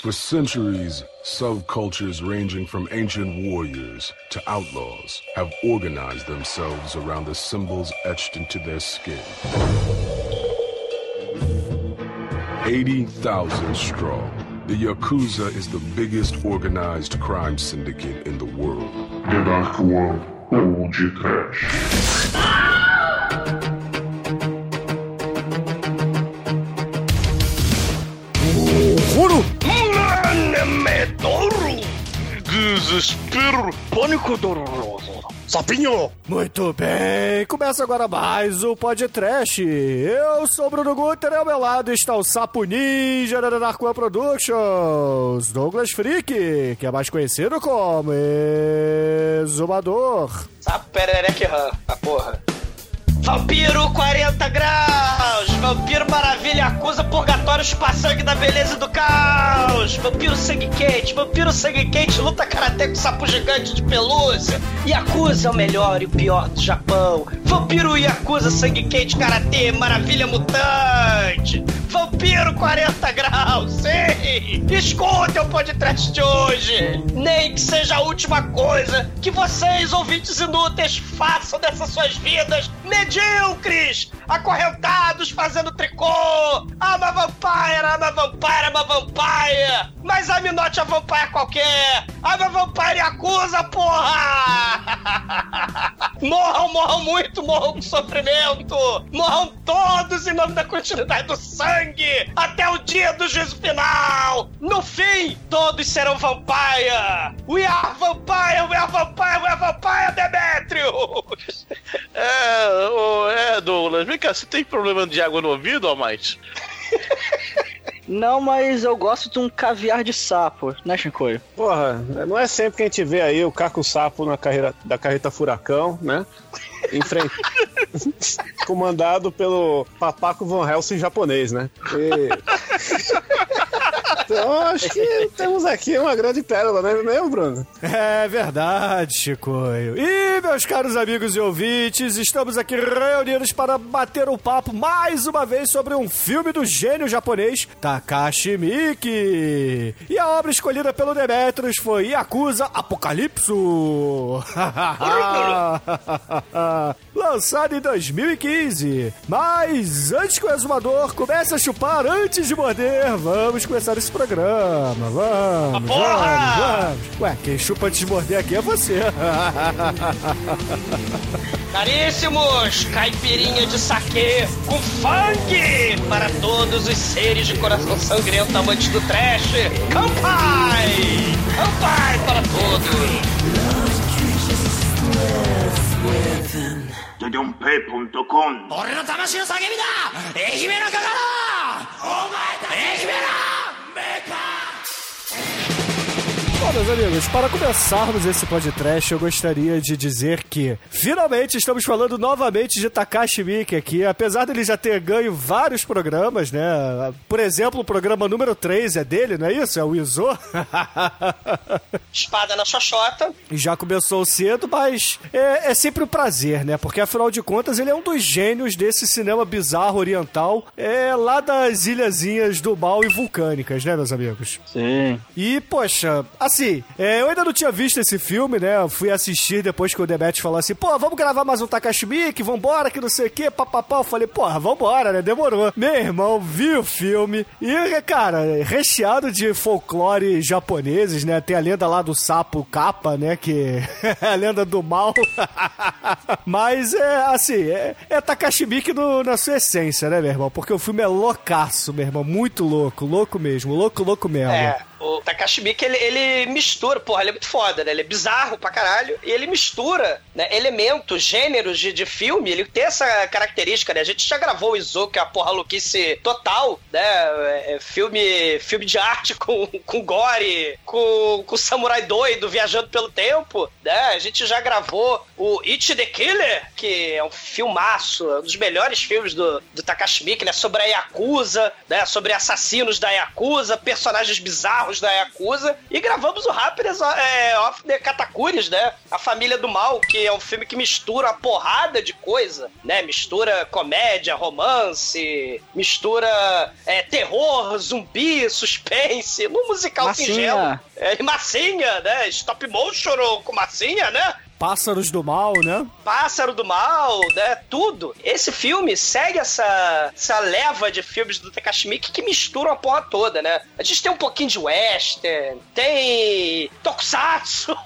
For centuries, subcultures ranging from ancient warriors to outlaws have organized themselves around the symbols etched into their skin. 80,000 strong, the Yakuza is the biggest organized crime syndicate in the world. The Dark One Desespero! Pânico doloroso! Sapinho! Muito bem, começa agora mais o Podcast. Eu sou o Bruno Guter e ao meu lado está o Sapo Ninja da Narcoa Productions, Douglas Freak, que é mais conhecido como Exumador. Sapo Perereque Ram, a porra. Vampiro 40 graus! Vampiro maravilha acusa purgatório chupa sangue da beleza do caos! Vampiro sangue quente! Vampiro sangue quente luta karatê com sapo gigante de pelúcia! Yakuza é o melhor e o pior do Japão! Vampiro Yakuza sangue quente karatê maravilha mutante! Vampiro 40 graus! Sim! Escutem o podcast de hoje! Nem que seja a última coisa que vocês, ouvintes inúteis, façam dessas suas vidas medíocres! Acorrentados fazendo tricô! Ama vampire, ama vampire, ama vampire! Mas a Minote é vampire qualquer! Ama vampire acusa, porra! morram, morram muito, morram com sofrimento! Morram todos em nome da continuidade do sangue! Até o dia do juízo final! No fim, todos serão vampire! We are vampire, we are vampire, we are vampire, Demetrius! É, ô, é, Douglas, vem cá, você tem problema de água no ouvido ou mais? Não, mas eu gosto de um caviar de sapo, né, Shinkoio? Porra, não é sempre que a gente vê aí o Caco Sapo na carreira da carreta Furacão, né? Em frente. Comandado pelo Papaco Von Helsing japonês, né? E... Então, acho que temos aqui uma grande pérola, né, mesmo, Bruno? É verdade, Chicoio. E, meus caros amigos e ouvintes, estamos aqui reunidos para bater um papo mais uma vez sobre um filme do gênio japonês Takashi Miike. E a obra escolhida pelo Demetrius foi Yakuza Apocalipso. Lançado em 2015. Mas antes que o exumador comece a chupar antes de morder, vamos começar esse programa. Vamos, Porra! vamos, vamos. Ué, quem chupa antes de morder aqui é você. Caríssimos, caipirinha de saquê com funk para todos os seres de coração sangrento amantes do trash. Campai! Campai para todos! Todonpe.com 俺の魂の叫びだ愛媛のかかだお前だ愛媛だ maker. Bom, meus amigos, para começarmos esse podcast, eu gostaria de dizer que finalmente estamos falando novamente de Takashi Miike aqui, apesar dele já ter ganho vários programas, né? Por exemplo, o programa número 3 é dele, não é isso? É o Izo. Espada na xoxota. E já começou cedo, mas é, é sempre um prazer, né? Porque afinal de contas ele é um dos gênios desse cinema bizarro oriental, é lá das ilhazinhas do mal e vulcânicas, né, meus amigos? Sim. E, poxa, assim, é, eu ainda não tinha visto esse filme, né? Eu fui assistir depois que o Demet falou assim, pô, vamos gravar mais um Takashi Miike, vambora, que não sei o que, papapá. Eu falei, porra, vambora, né? Demorou. Meu irmão viu o filme e, cara, recheado de folclore japoneses, né? Tem a lenda lá do sapo capa, né? Que é a lenda do mal. Mas é, assim, é, é Takashi no- na sua essência, né, meu irmão? Porque o filme é loucaço, meu irmão. Muito louco, louco mesmo, louco, louco mesmo. É, o Takashi Miike, ele, ele mistura, porra, ele é muito foda, né? Ele é bizarro pra caralho e ele mistura né, elementos, gêneros de, de filme, ele tem essa característica, né? A gente já gravou o Izo, que é a porra louquice total, né? É, é filme, filme de arte com, com gore, com, com samurai doido viajando pelo tempo, né? A gente já gravou o It the Killer, que é um filmaço, um dos melhores filmes do, do Takashi Miike, né? Sobre a Yakuza, né? Sobre assassinos da Yakuza, personagens bizarros da Yakuza. E gravamos o Happiness é, of the Katakuris, né? A Família do Mal, que é um filme que mistura uma porrada de coisa, né? Mistura comédia, romance, mistura é, terror, zumbi, suspense, num musical Massinha. singelo. É, e massinha, né? Stop motion com massinha, né? Pássaros do Mal, né? Pássaro do Mal, né? Tudo. Esse filme segue essa, essa leva de filmes do Takashi Miike que misturam a porra toda, né? A gente tem um pouquinho de western, tem tokusatsu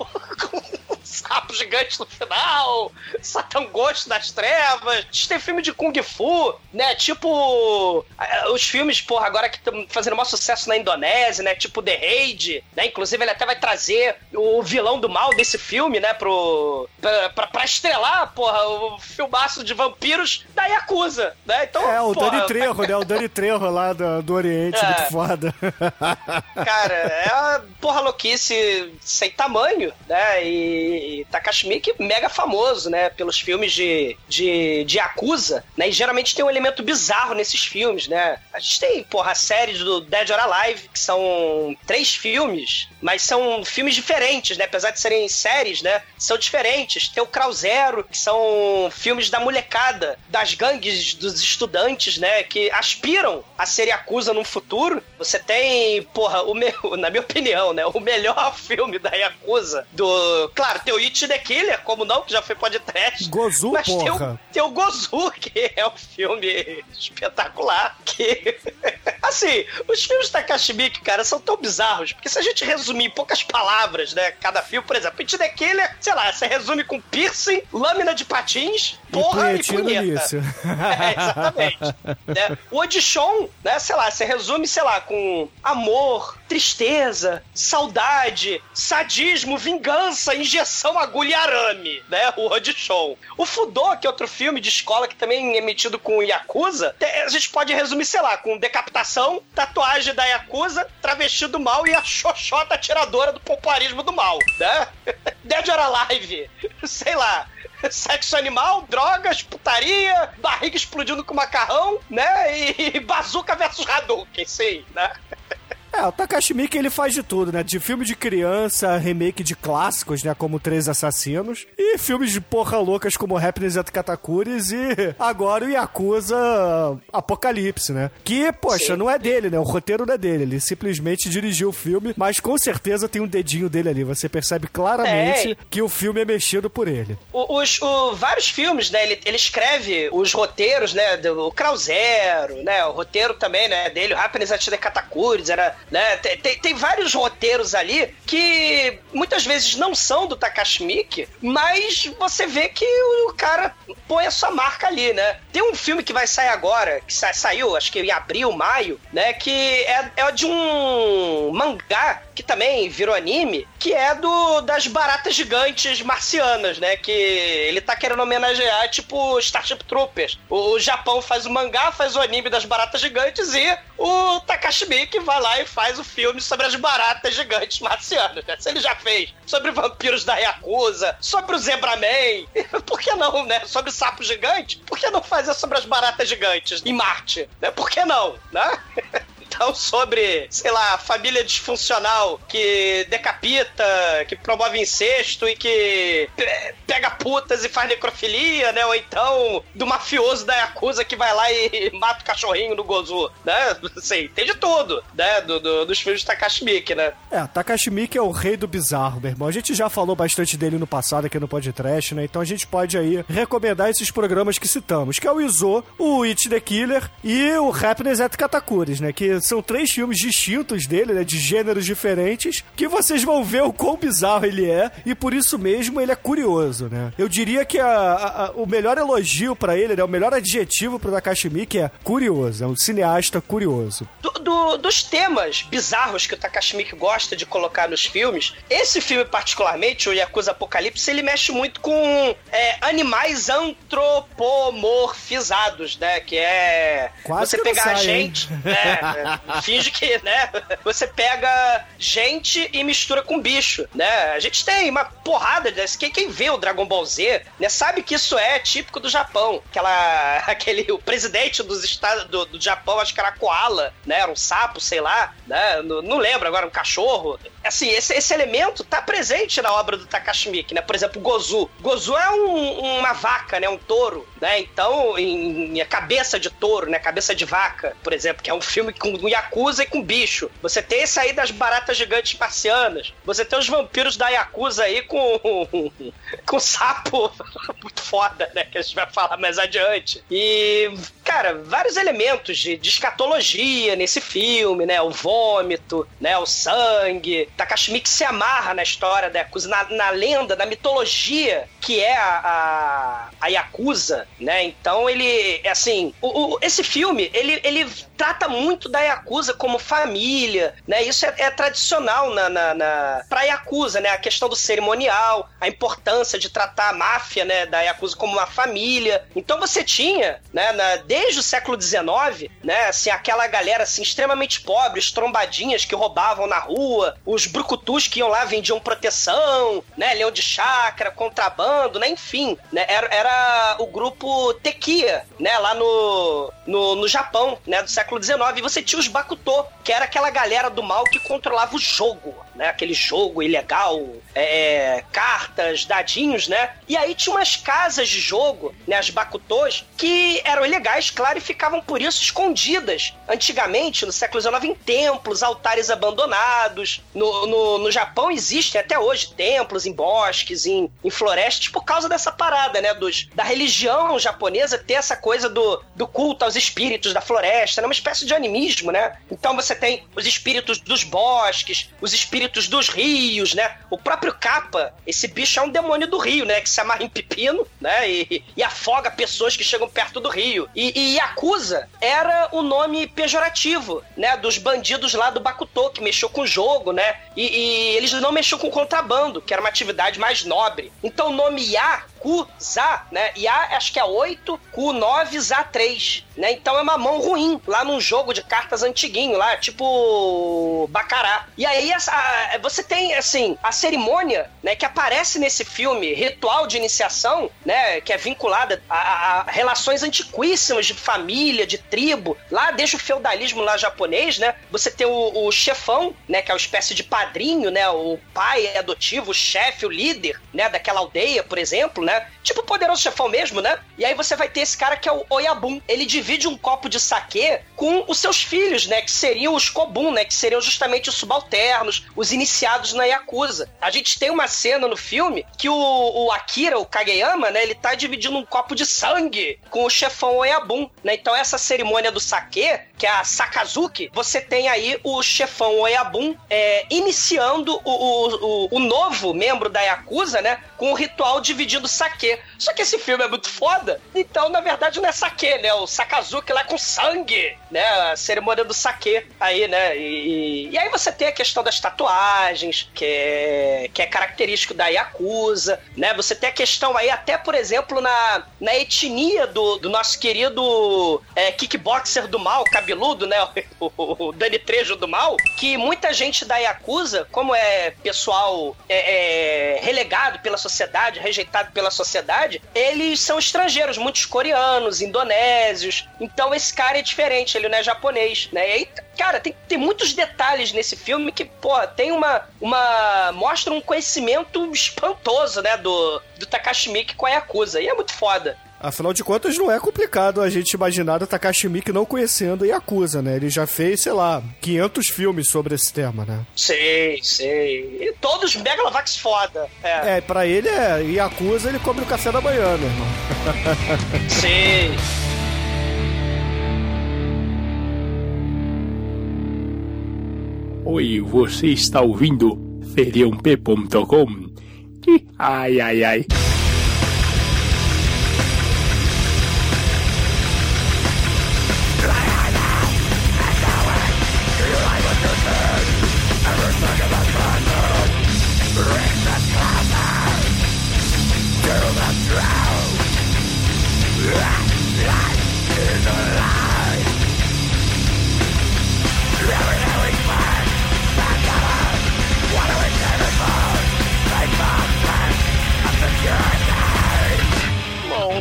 com um sapo gigante no final, Satan Ghost das trevas, a gente tem filme de Kung Fu, né? Tipo os filmes, porra, agora que estão fazendo maior sucesso na Indonésia, né? Tipo The Raid, né? Inclusive ele até vai trazer o vilão do mal desse filme, né? Pro pra, pra, pra estrelar, porra, o filmaço de vampiros da Yakuza, né? Então, É, o porra, Dani Trejo, né? O Dani Trejo lá do, do Oriente, É. muito foda. Cara, é uma porra louquice sem tamanho, né? E, e Takashi Miike mega famoso, né? Pelos filmes de, de, de Yakuza, né? E geralmente tem um elemento bizarro nesses filmes, né? A gente tem, porra, a série do Dead or Alive, que são três filmes, mas são filmes diferentes, né? Apesar de serem séries, né? São diferentes. Tem o Crow Zero, que são filmes da molecada, das gangues dos estudantes, né? Que aspiram a ser Yakuza no futuro. Você tem, porra, o meu, na minha opinião, né? O melhor filme da Yakuza do. Claro, tem o It the Killer, como não, que já foi podcast. Gozu, Mas tem o, porra. tem o Gozu, que é um filme espetacular. Que. assim, os filmes da Takashi Miike, cara, são tão bizarros. Porque se a gente resumir em poucas palavras, né? Cada filme, por exemplo, It the Killer, sei lá, você resume com piercing, lâmina de patins, porra e, no punheta. início. É, exatamente. né? O Audition, né, sei lá, você resume, sei lá, com amor, tristeza, saudade, sadismo, vingança, injeção, agulha e arame, né? O Audition. O Fudô, que é outro filme de escola que também é emitido com Yakuza, a gente pode resumir, sei lá, com decapitação, tatuagem da Yakuza, travesti do mal e a xoxota atiradora do popularismo do mal, né? Dead or Alive, sei lá, sexo animal, drogas, putaria, barriga explodindo com macarrão, né? E bazuca versus Hadouken, sim, né? É, o Takashi Miike ele faz de tudo, né? De filme de criança, remake de clássicos, né? Como Três Assassinos. E filmes de porra loucas como Happiness at Katakuris e agora o Yakuza Apocalipse, né? Que, poxa, Sim. não é dele, né? O roteiro não é dele. Ele simplesmente dirigiu o filme, mas com certeza tem um dedinho dele ali. Você percebe claramente É. que o filme é mexido por ele. O- Os, o- vários filmes, né? Ele, ele escreve os roteiros, né? Do o Crow Zero, né? O roteiro também, né? Dele, o Happiness at Katakuris, era, né? Tem, tem, tem vários roteiros ali que muitas vezes não são do Takashi Miike, mas você vê que o cara põe a sua marca ali, né? Tem um filme que vai sair agora, que sa- saiu, acho que em abril, maio, né? Que é, é de um mangá que também virou anime, que é do das baratas gigantes marcianas, né? Que ele tá querendo homenagear, tipo, Starship Troopers. O, o Japão faz o mangá, faz o anime das baratas gigantes e o Takashi Miike vai lá e faz o filme sobre as baratas gigantes marcianas, né? Se ele já fez sobre vampiros da Yakuza, sobre o Zebraman, por que não, né? Sobre sapo gigante, por que não fazer sobre as baratas gigantes em Marte, né? Por que não, né? Então, sobre, sei lá, família disfuncional que decapita, que promove incesto e que pe- pega putas e faz necrofilia, né? Ou então do mafioso da Yakuza que vai lá e mata o cachorrinho do Gozu, né? Assim, tem de tudo, né? Do, do- dos filmes de Takashi né? É, Takashi Miike é o rei do bizarro, meu irmão. A gente já falou bastante dele no passado aqui no podcast, né? Então a gente pode aí recomendar esses programas que citamos, que é o Izo, o It the Killer e o Happiness at Katakuris, né? Que são três filmes distintos dele, né? De gêneros diferentes, que vocês vão ver o quão bizarro ele é e por isso mesmo ele é curioso, né? Eu diria que a- a- a- o melhor elogio pra ele, né? O melhor adjetivo pro Takashi Miike é curioso, é um cineasta curioso. Do- do- dos temas bizarros que o Takashi Miike gosta de colocar nos filmes, esse filme particularmente, o Yakuza Apocalipse, ele mexe muito com é, animais antropomorfizados, né? Que é Quase você que pegar a sai, hein? gente, é, Finge que, né? Você pega gente e mistura com bicho, né? A gente tem uma porrada desse. Quem, quem vê o Dragon Ball Z, né, sabe que isso é típico do Japão. Aquela, aquele, o presidente dos estados do, do Japão, acho que era koala, né? Era um sapo, sei lá, né? Não, não lembro agora, um cachorro. Assim, esse, esse elemento tá presente na obra do Takashi Miike, né? Por exemplo, Gozu. Gozu é um, uma vaca, né? Um touro, né? Então, em, em cabeça de touro, né? Cabeça de vaca, por exemplo, que é um filme com Yakuza e com bicho. Você tem esse aí das baratas gigantes marcianas. Você tem os vampiros da Yakuza aí com com sapo muito foda, né? Que a gente vai falar mais adiante. E, cara, vários elementos de, de escatologia nesse filme, né? O vômito, né? O sangue. Takashi Miike se amarra na história da Yakuza, na, na lenda, na mitologia que é a, a, a Yakuza, né? Então ele, assim, o, o, esse filme, ele, ele trata muito da Yakuza como família, né? Isso é, é tradicional na, na, na, pra Yakuza, né? A questão do cerimonial, a importância de tratar a máfia, né, da Yakuza como uma família. Então você tinha, né, na, desde o século XIX, né, assim, aquela galera, assim, extremamente pobre, os trombadinhas que roubavam na rua, os brucutus que iam lá, vendiam proteção, né, leão de chácara, contrabando, né, enfim, né, era, era o grupo Tequia, né, lá no, no, no Japão, né, do século XIX, e você tinha os Bakuto, que era aquela galera do mal que controlava o jogo, né, aquele jogo ilegal, é, cartas, dadinhos, né, e aí tinha umas casas de jogo, né, as Bakutos, que eram ilegais, claro, e ficavam por isso escondidas, antigamente, no século XIX, em templos, altares abandonados, no, no, no Japão existem até hoje templos em bosques, em, em florestas, por causa dessa parada, né, dos, da religião japonesa ter essa coisa do, do culto aos espíritos da floresta, né, uma espécie de animismo, né, então você tem os espíritos dos bosques, os espíritos dos rios, né, o próprio Kappa, esse bicho é um demônio do rio, né, que se amarra em pepino, né, e, e afoga pessoas que chegam perto do rio, e, e Yakuza era o nome pejorativo, né, dos bandidos lá do Bakuto, que mexeu com o jogo, né, e, e eles não mexeu com contrabando, que era uma atividade mais nobre. Então o nome Ya Ku-Za, né? Ya acho que é 8, Ku-9, Za 3, né? Então é uma mão ruim lá num jogo de cartas antiguinho lá, tipo Bacará. E aí a, você tem, assim, a cerimônia, né, que aparece nesse filme, Ritual de Iniciação, né, que é vinculada a, a, a relações antiquíssimas de família, de tribo, lá desde o feudalismo lá japonês, né? Você tem o, o chefão, né, que é uma espécie de padrinho, né, o pai adotivo, o chefe, o líder, né, daquela aldeia, por exemplo, né? Tipo o poderoso chefão mesmo, né? E aí você vai ter esse cara que é o Oyabun. Ele divide um copo de saquê com os seus filhos, né? Que seriam os Kobun, né? Que seriam justamente os subalternos, os iniciados na Yakuza. A gente tem uma cena no filme que o, o Akira, o Kageyama, né? Ele tá dividindo um copo de sangue com o chefão Oyabun, né? Então essa cerimônia do saquê, que é a Sakazuki, você tem aí o chefão Oyabun é, iniciando o, o, o, o novo membro da Yakuza, né? Com o ritual dividindo saque. Só que esse filme é muito foda, então na verdade não é saque, né? O Sakazuki lá com sangue, né? A cerimônia do saque aí, né? E, e, aí você tem a questão das tatuagens, que é, que é característico da Yakuza, né? Você tem a questão aí até, por exemplo, na, na etnia do, do nosso querido é, kickboxer do mal, cabeludo, né? O, o Dani Trejo do mal, que muita gente da Yakuza, como é pessoal é, é, relegado pela sociedade, rejeitado pela sociedade, eles são estrangeiros, muitos coreanos, indonésios. Então esse cara é diferente, ele não é japonês, né? E aí, cara, tem, tem muitos detalhes nesse filme que, pô, tem uma. uma mostra um conhecimento espantoso, né? Do, do Takashi Miike com a Yakuza. E é muito foda. Afinal de contas, não é complicado a gente imaginar o Takashi Miike não conhecendo Yakuza, né? Ele já fez, sei lá, 500 filmes sobre esse tema, né? Sei, sei. E todos Megalovax foda. É. é, pra ele é Yakuza, ele come o café da manhã, meu irmão. sei. Oi, você está ouvindo feriump.com? Ai, ai, ai.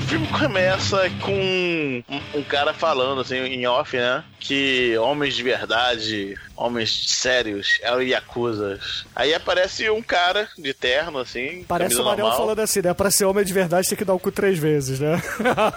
Filme começa com um, um cara falando, assim, em off, né? Que homens de verdade, homens sérios, eram Yakuzas. Aí aparece um cara de terno, assim. Parece o Manel normal. falando assim, né? Pra ser homem de verdade tem que dar o cu três vezes, né?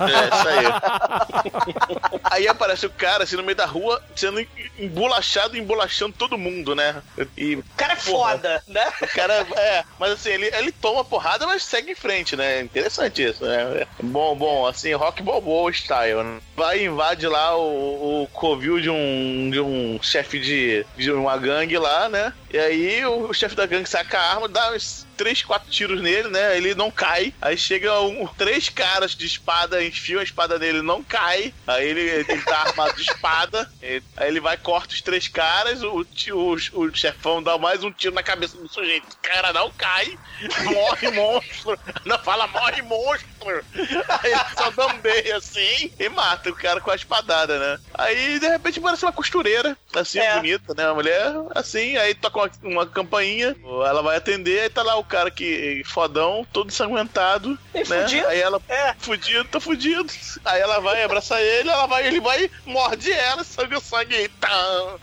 É, isso aí. aí aparece o cara, assim, no meio da rua, sendo embolachado, embolachando todo mundo, né? E O cara é Porra. foda, né? o cara, é, mas assim, ele, ele toma porrada, mas segue em frente, né? Interessante isso, né? Bom, bom, assim, rock balboa style, né? Vai e invade lá o, o covil de um, de um chefe de, de uma gangue lá, né? E aí o, o chefe da gangue saca a arma, dá uns três, quatro tiros nele, né? Ele não cai. Aí chega um, três caras de espada, enfiam a espada nele, não cai. Aí ele, ele tá armado de espada. Ele- aí ele vai, corta os três caras, o, o, o chefão dá mais um tiro na cabeça do sujeito. O cara não cai, morre monstro. Não fala, morre monstro. Aí ele só bambeia assim e mata o cara com a espadada, né? Aí de repente parece uma costureira, assim, É. bonita, né? Uma mulher assim, aí toca uma, uma campainha, ela vai atender, aí tá lá o cara que fodão, todo ensanguentado, E né? fudido. Aí ela, É. fudido, tô fudido. Aí ela vai abraçar ele, ela vai, ele vai, morde ela, sangue o sangue, e tá,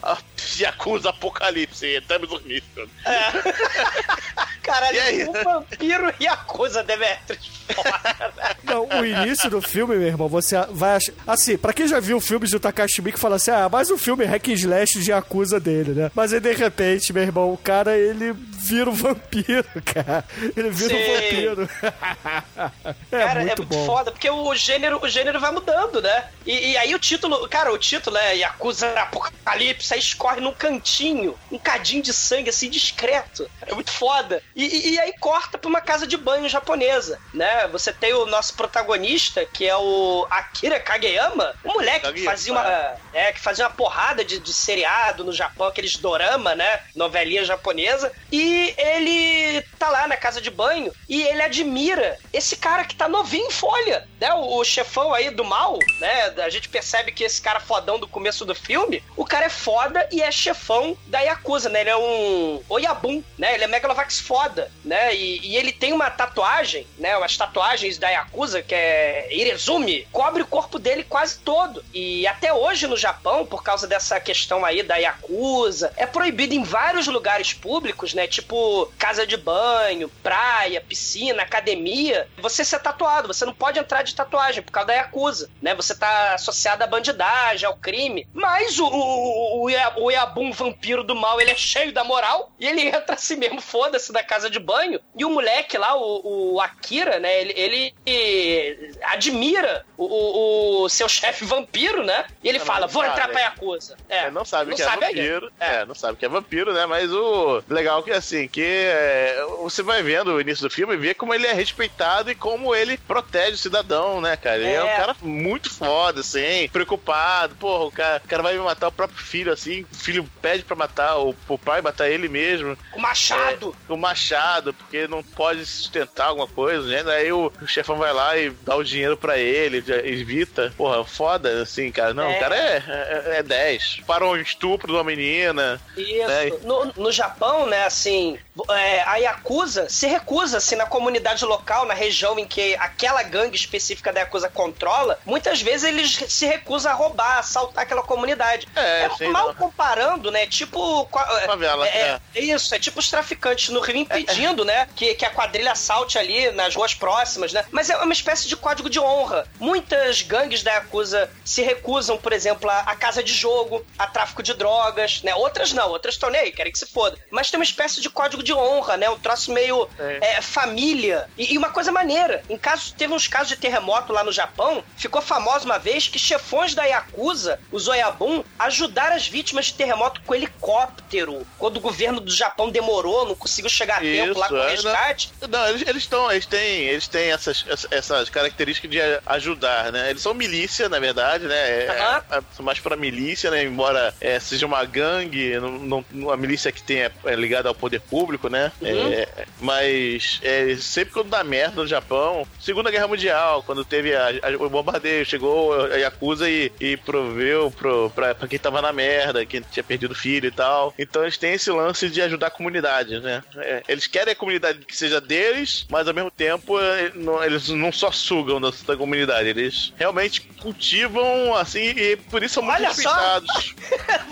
a Yakuza Apocalipse, estamos dormindo. Caralho, E aí? um vampiro e a coisa Demetrius. Foda? Não, o início do filme, meu irmão, você vai achar... Assim, pra quem já viu filmes do Takashi Miike, fala assim, ah, mais um filme hack and slash de acusa dele, né? Mas aí, de repente, meu irmão, o cara, ele vira um vampiro, cara. Ele vira um Sim. vampiro. é Cara, muito é muito bom. foda, porque o gênero, o gênero vai mudando, né? E, e aí o título, cara, o título é Yakuza Apocalipse, aí escorre num cantinho, um cadinho de sangue, assim, discreto. É muito foda. E, e- e aí corta pra uma casa de banho japonesa, né? Você tem o nosso protagonista, que é o Akira Kageyama, um moleque que fazia uma, é, que fazia uma porrada de, de seriado no Japão, aqueles dorama, né? Novelinha japonesa. E ele tá lá na casa de banho e ele admira esse cara que tá novinho em folha, né? O, o chefão aí do mal, né? A gente percebe que esse cara fodão do começo do filme, o cara é foda e é chefão da Yakuza, né? Ele é um Oyabun, né? Ele é Megalovax foda, né? E, e ele tem uma tatuagem, né? Umas tatuagens da Yakuza, que é Irezumi, cobre o corpo dele quase todo. E até hoje no Japão, por causa dessa questão aí da Yakuza, é proibido em vários lugares públicos, né? Tipo casa de banho, praia, piscina, academia, você ser tatuado. Você não pode entrar de tatuagem por causa da Yakuza, né? Você tá associado à bandidagem, ao crime. Mas o, o, o, Yabum vampiro do mal, ele é cheio da moral e ele entra assim mesmo, foda-se, da casa de banho. E o moleque lá, o, o Akira, né? Ele, ele eh, admira o, o- seu chefe vampiro, né? E ele Não, fala: não vou sabe. entrar pra Yakuza. É, É, não sabe não que sabe é vampiro. É. não sabe que é vampiro, né? Mas o legal que assim, que é, você vai vendo o início do filme e vê como ele é respeitado e como ele protege o cidadão, né, cara? Ele é, É. um cara muito foda, assim, preocupado. Porra, o cara, o cara vai matar o próprio filho, assim, o filho pede pra matar o, o pai matar ele mesmo. O Machado. É, o machado, porque não pode sustentar alguma coisa, né? Aí o, o chefão vai lá e dá o dinheiro pra ele, evita. Porra, foda, assim, cara. Não, É. o cara é, é, é 10. Parou um estupro de uma menina. Isso. É. No, no Japão, né, assim, é, a Yakuza se recusa, assim, na comunidade local, na região em que aquela gangue específica da Yakuza controla, muitas vezes eles se recusam a roubar, a assaltar aquela comunidade. É, sim, mal não. comparando, né, tipo... Favela, é, é isso, é tipo os traficantes no Rio impedindo, né, que, que a quadrilha assalte ali nas ruas próximas, né, mas é uma espécie de código de honra. Muitas gangues da Yakuza se recusam, por exemplo, a, a casa de jogo, a tráfico de drogas, né, outras não, outras estão nem aí, querem que se foda. Mas tem uma espécie de código de honra, né, um troço meio É. é, família. E, e uma coisa maneira, em caso, teve uns casos de terremoto lá no Japão, ficou famoso uma vez que chefões da Yakuza, os Oyabun, ajudaram as vítimas de terremoto com helicóptero. Quando o governo do Japão demorou, não conseguiu chegar a tempo lá com o é, resgate. Não, não, eles estão, eles têm, eles têm essas, essas- características de ajudar, né? Eles são milícia, na verdade, né? É, Aham. é, são mais pra milícia, né? Embora é, seja uma gangue, não, não- a milícia que tem é, é ligada ao poder público, né? Uhum. É, mas é, sempre quando dá merda no Japão, Segunda Guerra Mundial, quando teve a- a- o bombardeio, chegou a Yakuza e, e proveu pro, pra, pra quem tava na merda, quem tinha perdido filho e tal. Então eles têm esse lance de ajudar a comunidade, né? É, eles querem a comunidade que seja deles, mas ao mesmo tempo é, não- eles não só sugam da, da comunidade, eles realmente cultivam assim e por isso são muito Olha só! respeitados.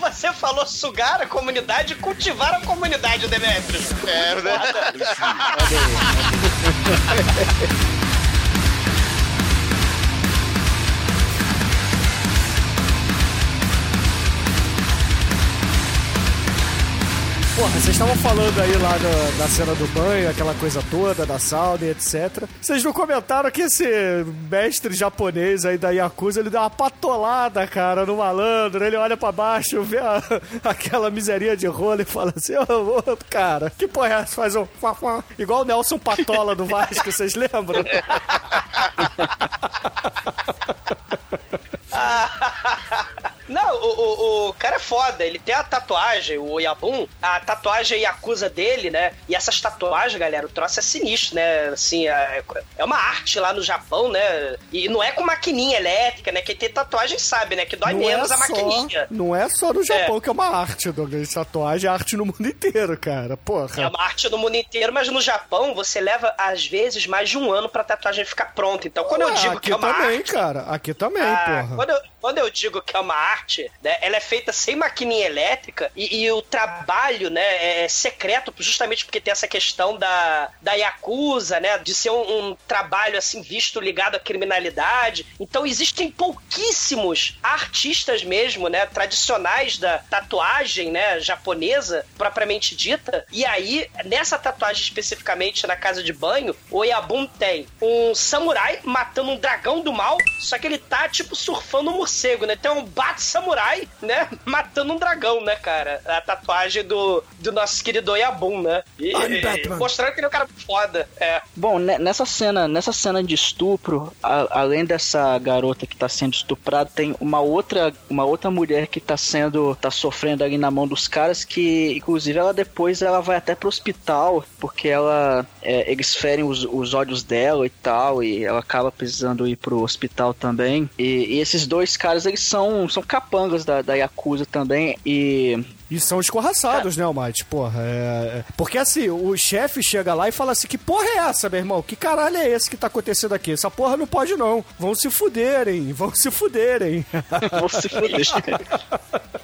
Você falou sugar a comunidade e cultivar a comunidade, Demetrius. É, né? Porra, vocês estavam falando aí lá da, da cena do banho, aquela coisa toda, da sauna e etc. Vocês não comentaram que esse mestre japonês aí da Yakuza, ele dá uma patolada, cara, no malandro. Ele olha pra baixo, vê a- aquela miseria de rola e fala assim, ô, ô, cara, que porra é essa? Faz um... fuá, fuá. Igual o Nelson Patola do Vasco, vocês lembram? Não, o, o, o cara é foda. Ele tem a tatuagem, o Yabun, a tatuagem Yakuza dele, né? E essas tatuagens, galera, o troço é sinistro, né? Assim, é, é uma arte lá no Japão, né? E não é com maquininha elétrica, né? Quem tem tatuagem sabe, né? Que dói menos a maquininha. não é só no Japão que é uma arte, Douglas. Tatuagem é arte no mundo inteiro, cara. Porra. É uma arte no mundo inteiro, mas no Japão você leva, às vezes, mais de um ano pra tatuagem ficar pronta. Então, quando eu Ué, digo aqui que é uma também, arte. cara. Aqui também, Ah, porra. quando, eu, quando eu digo que é uma arte, né, ela é feita sem maquininha elétrica e, e o trabalho, né, é secreto justamente porque tem essa questão da, da Yakuza, né, de ser um, um trabalho, assim, visto ligado à criminalidade. Então existem pouquíssimos artistas mesmo, né, tradicionais da tatuagem, né, japonesa, propriamente dita. E aí, nessa tatuagem especificamente na casa de banho, o Yabun tem um samurai matando um dragão do mal, só que ele tá, tipo, surfando um morcego, né? Tem um bate samurai, né? Matando um dragão, né, cara? A tatuagem do, do nosso querido Yabun, né? E, I'm Batman. mostrando que ele é um cara foda. É. Bom, ne- nessa cena, nessa cena de estupro, a- além dessa garota que tá sendo estuprada, tem uma outra, uma outra mulher que tá sendo, tá sofrendo ali na mão dos caras que, inclusive, ela depois ela vai até pro hospital porque ela, é, eles ferem os, os olhos dela e tal e ela acaba precisando ir pro hospital também. E, e esses dois caras eles são, são capangas da, da Yakuza também e E são escorraçados, né, Almighty? Porra, é... é- Porque assim, o chefe chega lá e fala assim, que porra é essa, meu irmão? Que caralho é esse que tá acontecendo aqui? Essa porra não pode não. Vão se fuderem, vão se fuderem. vão se fuder.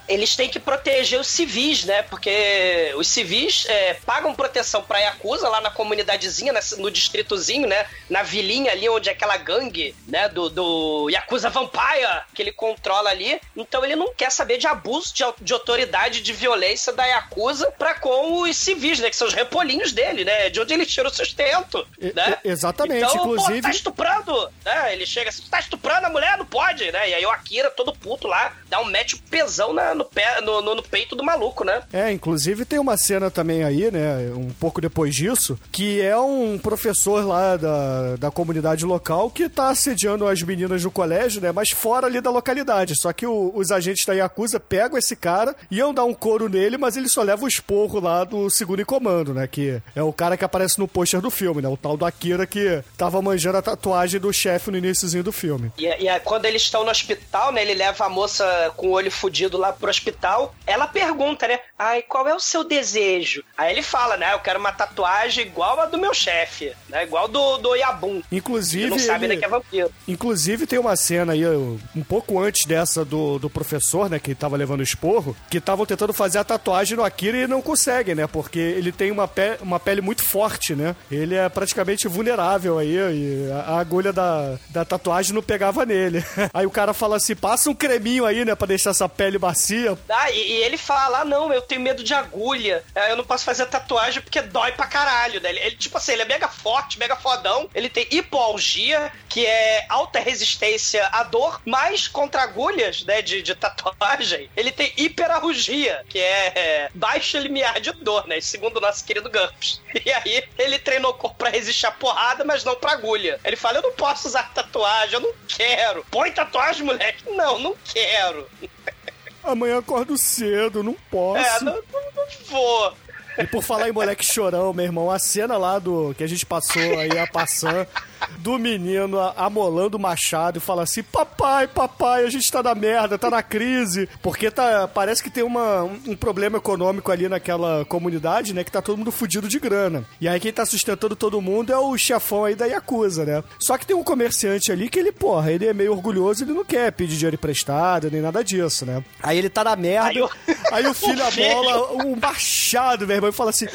eles têm que proteger os civis, né? Porque os civis é, pagam proteção pra Yakuza lá na comunidadezinha, no distritozinho, né? Na vilinha ali onde é aquela gangue, né? Do, do Yakuza Vampire que ele controla ali. Então ele não quer saber de abuso de, de autoridade, de violência da Yakuza pra com os civis, né? Que são os repolinhos dele, né? De onde ele tira o sustento, E- né? exatamente, então, inclusive- Pô, tá estuprando, né? Ele chega assim, tu tá estuprando a mulher? Não pode, né? E aí o Akira, todo puto lá, dá um mete o pesão na- no, pé, no, no- no peito do maluco, né? É, inclusive tem uma cena também aí, né, um pouco depois disso, que é um professor lá da, da comunidade local que tá assediando as meninas no colégio, né, mas fora ali da localidade. Só que o- os agentes da Yakuza pegam esse cara, iam dar um couro nele, mas ele só leva o esporro lá do segundo em comando, né, que é o cara que aparece no pôster do filme, né, o tal do Akira que tava manjando a tatuagem do chefe no iníciozinho do filme. E, e aí, quando eles estão no hospital, né? Ele leva a moça com o olho fudido lá pro hospital. Ela pergunta, né? Ai, qual é o seu desejo? Aí ele fala, né? Eu quero uma tatuagem igual a do meu chefe, né? Igual do, do Yabun. Inclusive, Ele não sabe ele- né, que é vampiro. Inclusive tem uma cena aí, um pouco antes dessa do, do professor, né, que tava levando esporro, que estavam tentando fazer a tatuagem no Akira e não conseguem, né, porque ele tem uma, pe uma pele muito forte, né, ele é praticamente vulnerável aí e a, agulha da, da tatuagem não pegava nele. Aí o cara fala assim, passa um creminho aí, né, pra deixar essa pele macia. Ah, e, e ele fala, ah, não, eu tenho medo de agulha. É, Eu não posso fazer tatuagem porque dói pra caralho. Né? Ele, ele, tipo assim, ele é mega forte, mega fodão. Ele tem hipoalgia, que é alta resistência à dor, mas contra agulhas, né, de, de tatuagem, ele tem hiperalgia, que é, é baixo limiar de dor, né, segundo o nosso querido Gumps. E aí, ele treinou o corpo pra resistir à porrada, mas não pra agulha. Ele fala, eu não posso usar tatuagem, eu não quero. Põe tatuagem, moleque. Não, não quero. Amanhã acordo cedo, não posso. É, não, não, não vou. E por falar em moleque chorão, meu irmão, a cena lá do que a gente passou aí a passando do menino amolando o machado e fala assim: Papai, papai, a gente tá na merda, tá na crise. Porque tá, parece que tem uma, um, problema econômico ali naquela comunidade, né? Que tá todo mundo fudido de grana. E aí quem tá sustentando todo mundo é o chefão aí da Yakuza, né? Só que tem um comerciante ali que ele, porra, ele é meio orgulhoso, ele não quer pedir dinheiro emprestado, nem nada disso, né? Aí ele tá na merda. Aí o- Aí O filho. amola um machado, meu irmão, e fala assim: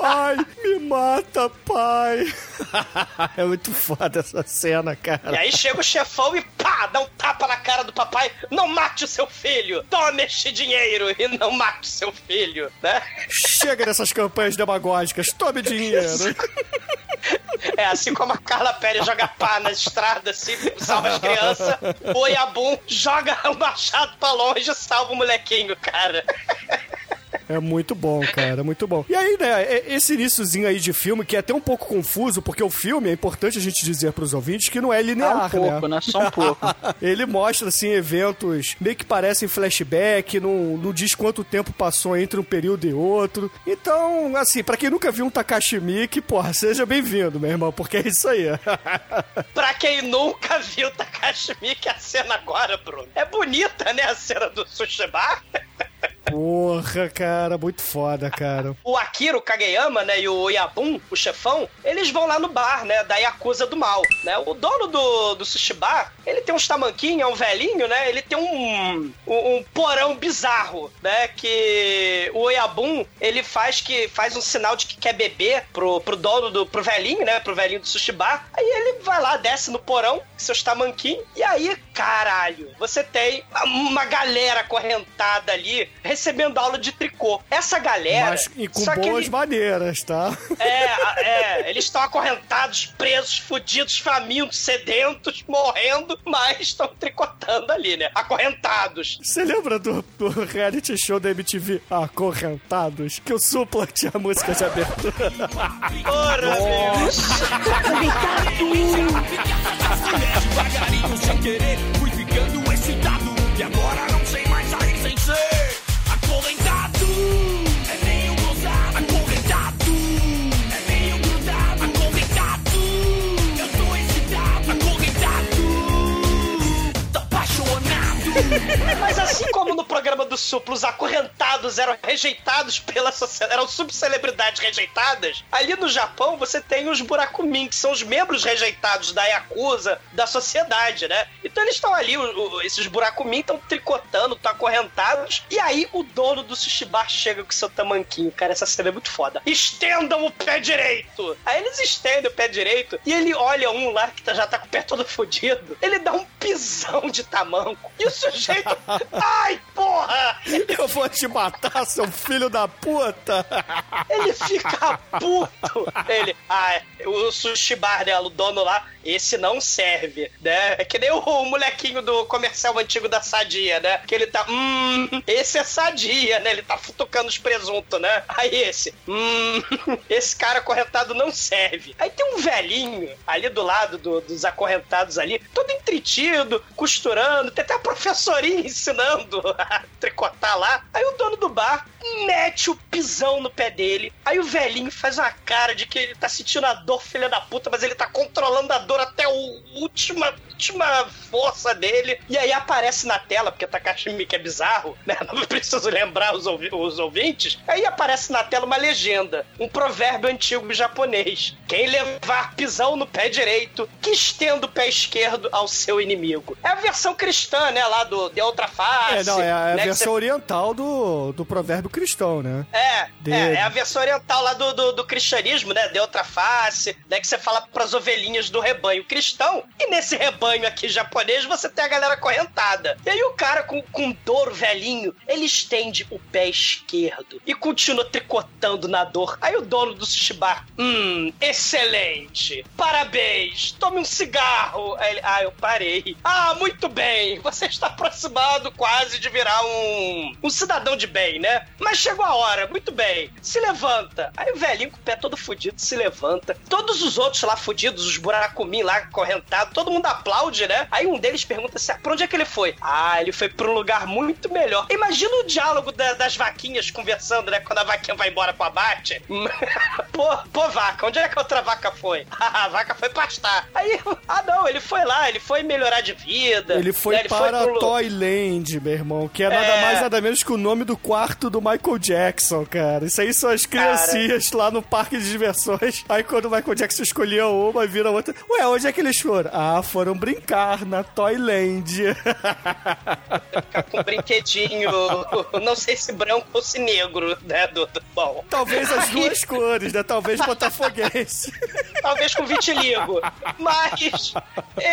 Pai, me mata, pai. é muito foda essa cena, E cara. aí chega o chefão e pá, dá um tapa na cara do papai. Não mate o seu filho! Tome este dinheiro e não mate o seu filho, né? Chega dessas campanhas demagógicas, tome dinheiro. É assim como a Carla Pérez joga pá na estrada, assim, salva as crianças. O Iabum joga o machado pra longe e salva o molequinho, cara. É muito bom, cara, muito bom. E aí, né, é- esse iníciozinho aí de filme, que é até um pouco confuso, porque o filme, é importante a gente dizer pros ouvintes, que não é linear, Ah, um pouco, né? Só um pouco. Ele mostra, assim, eventos meio que parecem flashback, não, não diz quanto tempo passou entre um período e outro. Então, assim, pra quem nunca viu um Takashi Miike, porra, seja bem-vindo, meu irmão, porque é isso aí. Pra quem nunca viu Takashi Miike, a cena agora, Bruno. É bonita, né, a cena do Sushi Bar. Porra, cara, muito foda, cara. O Akira, o Kageyama, né, e o Yabun, o chefão, eles vão lá no bar, né, da Yakuza do Mal, né? O dono do, do sushi bar, ele tem uns tamanquinhos, é um velhinho, né? Ele tem um, um, um porão bizarro, né? Que o Yabun, ele faz que faz um sinal de que quer beber pro, pro dono do pro velhinho, né? Pro velhinho do sushi bar. Aí ele vai lá, desce no porão, seus tamanquinhos, e aí, caralho, você tem uma galera acorrentada ali recebendo aula de tricô. Essa galera. Mas e com só que boas ele- maneiras, tá? é, é, eles estão acorrentados, presos, fudidos, famintos, sedentos, morrendo, mas estão tricotando ali, né? Acorrentados. Você lembra do, do reality show da MTV Acorrentados? Que o Supla tinha a música de abertura. Ora, meu. devagarinho sem querer E agora não Mas assim como no programa do Supla os acorrentados eram rejeitados pela sociedade, eram subcelebridades rejeitadas, ali no Japão você tem os Burakumin, que são os membros rejeitados da Yakuza, da sociedade, né? Então eles estão ali, o- o- esses Burakumin estão tricotando, estão acorrentados, e aí o dono do sushi bar chega com seu tamanquinho. Cara, essa cena é muito foda. Estendam o pé direito! Aí eles estendem o pé direito, e ele olha um lá que tá- já tá com o pé todo fodido, ele dá um pisão de tamanco, e o sujeito... Ai, porra! Eu vou te matar, seu filho da puta! Ele fica puto. Ele, ah, o sushi bar, né, o dono lá, esse não serve, né? É que nem o, molequinho do comercial antigo da Sadia, né? Que ele tá, hum, esse é Sadia, né? Ele tá futucando os presuntos, né? Aí esse, hum, esse cara acorrentado não serve. Aí tem um velhinho ali do lado do- dos acorrentados ali, todo entretido, costurando, tem até a professorinha ensinando a tricotar lá. Aí o dono do bar mete o pisão no pé dele. Aí o velhinho faz uma cara de que ele tá sentindo a dor, filha da puta, mas ele tá controlando a dor até a última, última força dele. E aí aparece na tela, porque Takashi Miike é bizarro, né? Não preciso lembrar os, ouvi- os ouvintes. Aí aparece na tela uma legenda, um provérbio antigo japonês. Quem levar pisão no pé direito, que estenda o pé esquerdo ao seu inimigo. É a versão cristã, né? Lá do De Outra Face. É, não, é a né, versão você- oriental do, do provérbio cristão, né? é, De- é, é a versão oriental lá do, do, do cristianismo, né? De outra face, né? Que você fala pras ovelhinhas do rebanho cristão. E nesse rebanho aqui japonês, você tem a galera acorrentada. E aí o cara com, com dor velhinho, ele estende o pé esquerdo e continua tricotando na dor. Aí o dono do sushi bar, hum, excelente, parabéns, tome um cigarro. Aí ele, ah, eu parei. Ah, muito bem, você está aproximado quase de virar um, um cidadão de bem, né? Mas chegou a hora, muito bem, se levanta. Aí o velhinho com o pé todo fudido se levanta, todos os outros lá fudidos, os buracumim lá correntados, todo mundo aplaude, né? Aí um deles pergunta assim: pra onde é que ele foi? Ah, ele foi pra um lugar muito melhor. Imagina o diálogo da- das vaquinhas conversando, né? Quando a vaquinha vai embora pro abate. pô, pô, vaca, onde é que a outra vaca foi? a vaca foi pastar. Aí, ah, não, ele foi lá, ele foi melhorar de vida. Ele foi né? para pro lu- Toyland, meu irmão, que é nada É. mais nada menos que o nome do quarto do Michael Jackson, cara. Isso aí são as criancinhas lá no parque de diversões. Aí quando o Michael Jackson escolhia uma, vira outra. Ué, onde é que eles foram? Ah, foram brincar na Toyland. ficar com um brinquedinho, não sei se branco ou se negro, né? Do, do- bom, Talvez as duas cores, né? Talvez botafoguense. talvez com vitiligo. Mas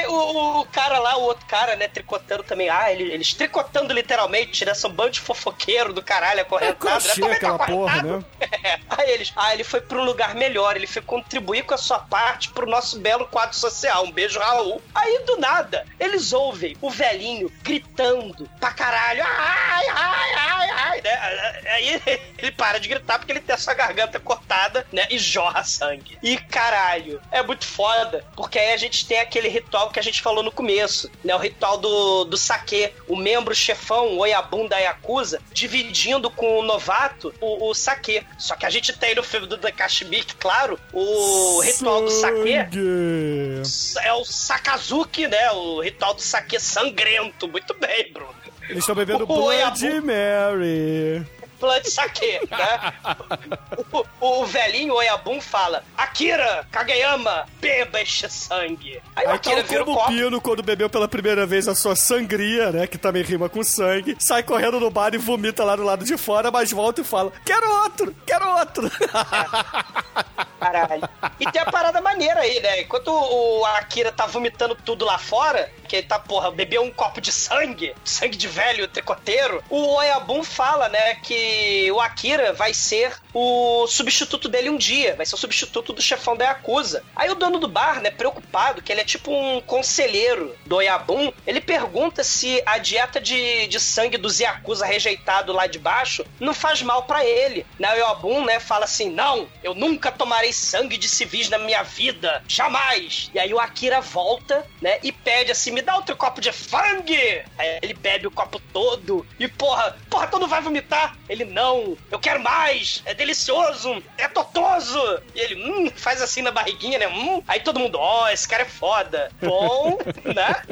o, o cara lá, o outro cara, né, tricotando também. Ah, ele- eles tricotando literalmente, né? São bando de fofoqueiro do caralho, É acorrentado. crochê né? Também aquela tá porra, né? É. Aí eles, ah, ele foi pra um lugar melhor, ele foi contribuir com a sua parte pro nosso belo quadro social. Um beijo, Raul. Aí do nada, eles ouvem o velhinho gritando pra caralho. Ai, ai, ai, ai, né? Aí ele para de gritar porque ele tem a sua garganta cortada, né? E jorra sangue. E caralho, é muito foda, porque aí a gente tem aquele ritual que a gente falou no começo, né? O ritual do, do saque. O membro chefão, o Oyabun da Yakuza, dividindo com o novato o, o saque. Só que a gente tem no filme do Kashmir, claro, o ritual do saque Sangue. é o Sakazuki, né? O ritual do saque sangrento. Muito bem, Bruno. Eles estão bebendo O Blood Oyabu- Mary. Blood saque, né? O, o velhinho Oyabun fala: Akira, Kageyama, beba este sangue. Aí o Aí Akira tal vira o como o copo. Pino, quando bebeu pela primeira vez a sua sangria, né? Que também rima com sangue, sai correndo no bar e vomita lá do lado de fora, mas volta e fala: Quero outro, quero outro. Caralho. E tem a parada maneira aí, né? Enquanto o Akira tá vomitando tudo lá fora, que ele tá, porra, bebeu um copo de sangue, sangue de velho tricoteiro, o Oyabun fala, né, que o Akira vai ser o substituto dele um dia, vai ser o substituto do chefão da Yakuza. Aí o dono do bar, né, preocupado, que ele é tipo um conselheiro do Oyabun, ele pergunta se a dieta de, de sangue dos Yakuza rejeitado lá de baixo não faz mal pra ele. Na Oyabun, né, fala assim, não, eu nunca tomarei sangue de civis na minha vida, jamais. E aí o Akira volta, né, e pede assim, me dá outro copo de sangue. Aí ele bebe o copo todo e porra, porra, tu não vai vomitar? Ele, não, eu quero mais, é delicioso, é totoso. E ele, hum, faz assim na barriguinha, né, hum. Aí todo mundo, ó, esse cara é foda. Bom, né?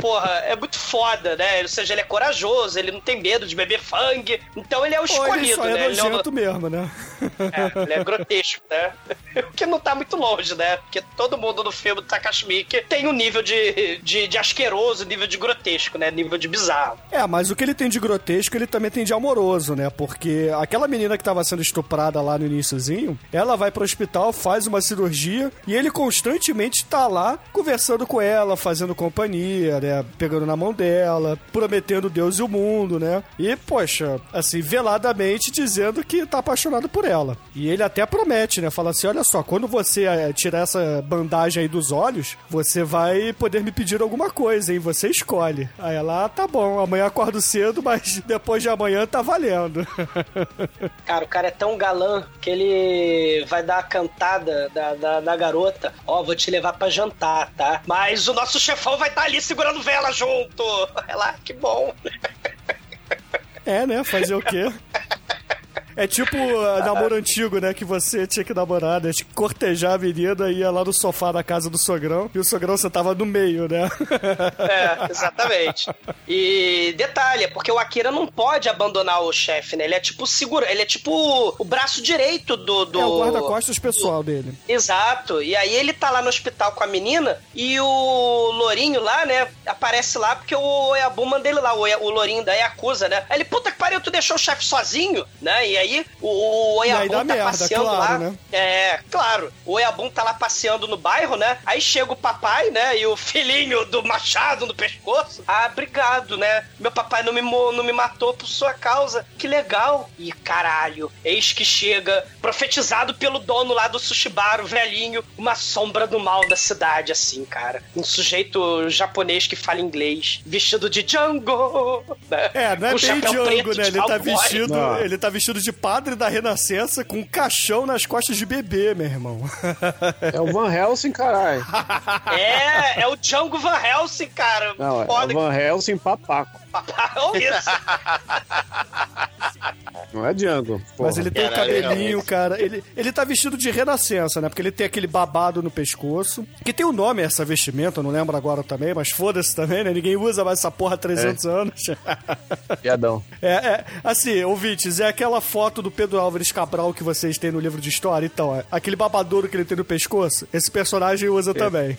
Porra, é muito foda, né? Ou seja, ele é corajoso, ele não tem medo de beber sangue. Então ele é o Pô, ele escolhido, só é né? Ele é o- mesmo, né? é, ele é grotesco, né? O que não tá muito longe, né? Porque todo mundo no filme do Takashi Miike tem um nível de, de, de asqueroso, nível de grotesco, né? Nível de bizarro. É, mas o que ele tem de grotesco, ele também tem de amoroso, né? Porque aquela menina que tava sendo estuprada lá no iníciozinho, ela vai pro hospital, faz uma cirurgia e ele constantemente tá lá conversando com ela, fazendo companhia, né? Pegando na mão dela, prometendo Deus e o mundo, né? E, poxa, assim, veladamente dizendo que tá apaixonado por ela. E ele até promete, né? Fala assim: olha só, quando você eh, tirar essa bandagem aí dos olhos, você vai poder me pedir alguma coisa, hein? Você escolhe. Aí ela, ah, tá bom, amanhã acordo cedo, mas depois de amanhã tá valendo. Cara, o cara é tão galã que ele vai dar a cantada da, da, da garota. Ó, vou te levar pra jantar, tá? Mas o nosso chefão vai estar ali segurando vela junto. Ela, que bom. É, né? Fazer o quê? É tipo uh, namoro antigo, né? Que você tinha que namorar, né? Tinha que cortejar a menina e ia lá no sofá da casa do sogrão e o sogrão sentava no meio, né? É, exatamente. E detalhe, é porque o Akira não pode abandonar o chefe, né? Ele é tipo segura, ele é tipo o braço direito do. do... É o guarda-costas pessoal dele. Exato. E aí ele tá lá no hospital com a menina e o Lourinho lá, né, aparece lá porque o Oyabu manda ele lá, o, o Lourinho da Yakuza, né? Aí ele, puta que pariu, tu deixou o chefe sozinho, né? E aí o, o aí Oyabun tá merda, passeando claro, lá. né? É, claro. O Oyabun tá lá passeando no bairro, né? Aí chega o papai, né? E o filhinho do machado no pescoço. Ah, obrigado, né? Meu papai não me, não me matou por sua causa. Que legal. E caralho, eis que chega, profetizado pelo dono lá do sushi bar, o velhinho, uma sombra do mal da cidade, assim, cara. Um sujeito japonês que fala inglês, vestido de Django. né? É, não é Com bem Django, né? Ele tá vestido, ele tá vestido de de padre da Renascença com um caixão nas costas de bebê, meu irmão. É o Van Helsing, caralho. É, é o Django Van Helsing, cara. Não, é o Van Helsing papaco. Olha isso. Não é Django. porra. Mas ele tem o Caralho, cabelinho, cara. Ele, ele tá vestido de renascença, né? Porque ele tem aquele babado no pescoço. Que tem o um nome essa vestimenta, eu não lembro agora também, mas foda-se também, né? Ninguém usa mais essa porra há 300 anos. Piadão. É, é, assim, ouvintes, é aquela foto do Pedro Álvares Cabral que vocês têm no livro de história. Então, é, aquele babadouro que ele tem no pescoço, esse personagem usa também.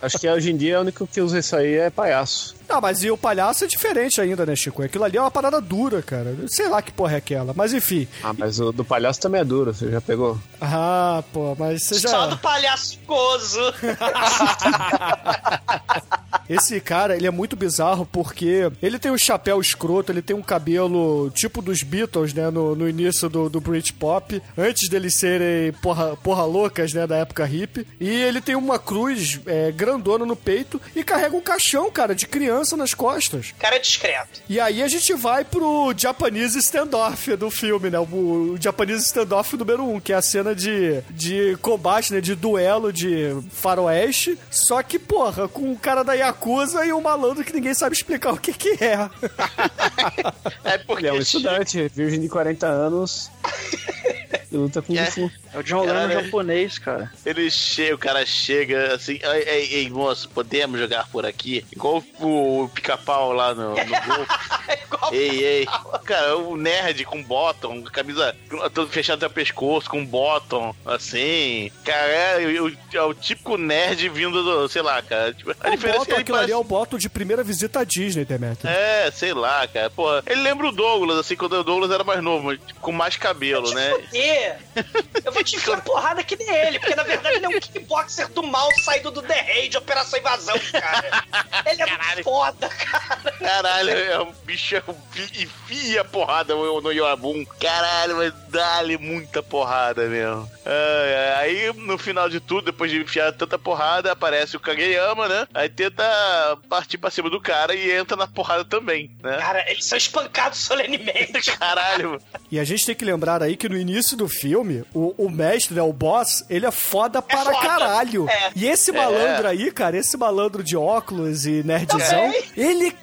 Acho que hoje em dia o único que usa isso aí é palhaço. Não, mas e o palhaço é diferente ainda, né, Chico? Aquilo ali é uma parada dura, cara. Sei lá que porra é aquela. Mas enfim. Ah, mas o do palhaço também é duro, você já pegou? Ah, pô, mas você já. Só do palhaço gozo. Esse cara, ele é muito bizarro porque ele tem um chapéu escroto, ele tem um cabelo tipo dos Beatles, né, no, no início do, do Britpop, antes deles serem porra, porra loucas, né, da época hippie. E ele tem uma cruz é, grandona no peito e carrega um caixão, cara, de criança nas costas. Cara é discreto. E aí a gente vai pro Japanese Standoff do filme, né? O, o Japanese Standoff número 1, um, que é a cena de, de combate, né? De duelo de faroeste. Só que, porra, com o cara da Yakuza e um malandro que ninguém sabe explicar o que que é. É porque Ele é um estudante, virgem de 40 anos. E luta com É. Fu. É o John Lennon Caralho. japonês, cara. ele chega, o cara chega assim, ei, ei, ei, moço, podemos jogar por aqui? Igual o, o pica-pau lá no, no gol. É Ei, ei. Cara, o nerd com bottom, camisa todo fechada até o pescoço, com bottom, assim. Cara, é, o, é o típico nerd vindo do, sei lá, cara. Tipo, a O diferença é Bottom, que ele aquilo ali parece... é o Bottom de primeira visita à Disney, Demetrio. É, sei lá, cara. Porra, ele lembra o Douglas, assim, quando o Douglas era mais novo, mas com mais cabelo, né? Eu vou te enfiar porrada que nem ele, porque na verdade ele é um kickboxer do mal saído do The Raid, Operação Invasão, cara. Ele é muito foda, cara. Caralho, é um bicho enfi- enfia porrada no Yoabun. Caralho, mas dá-lhe muita porrada mesmo. Aí, no final de tudo, depois de enfiar tanta porrada, aparece o Kageyama, né? Aí tenta partir pra cima do cara e entra na porrada também, né? Cara, eles são espancados solenemente. Caralho, E a gente tem que lembrar aí que no início do filme, o, o mestre, né, o boss, ele é foda para foda. caralho. É. E esse malandro aí, cara, esse malandro de óculos e nerdzão, ele,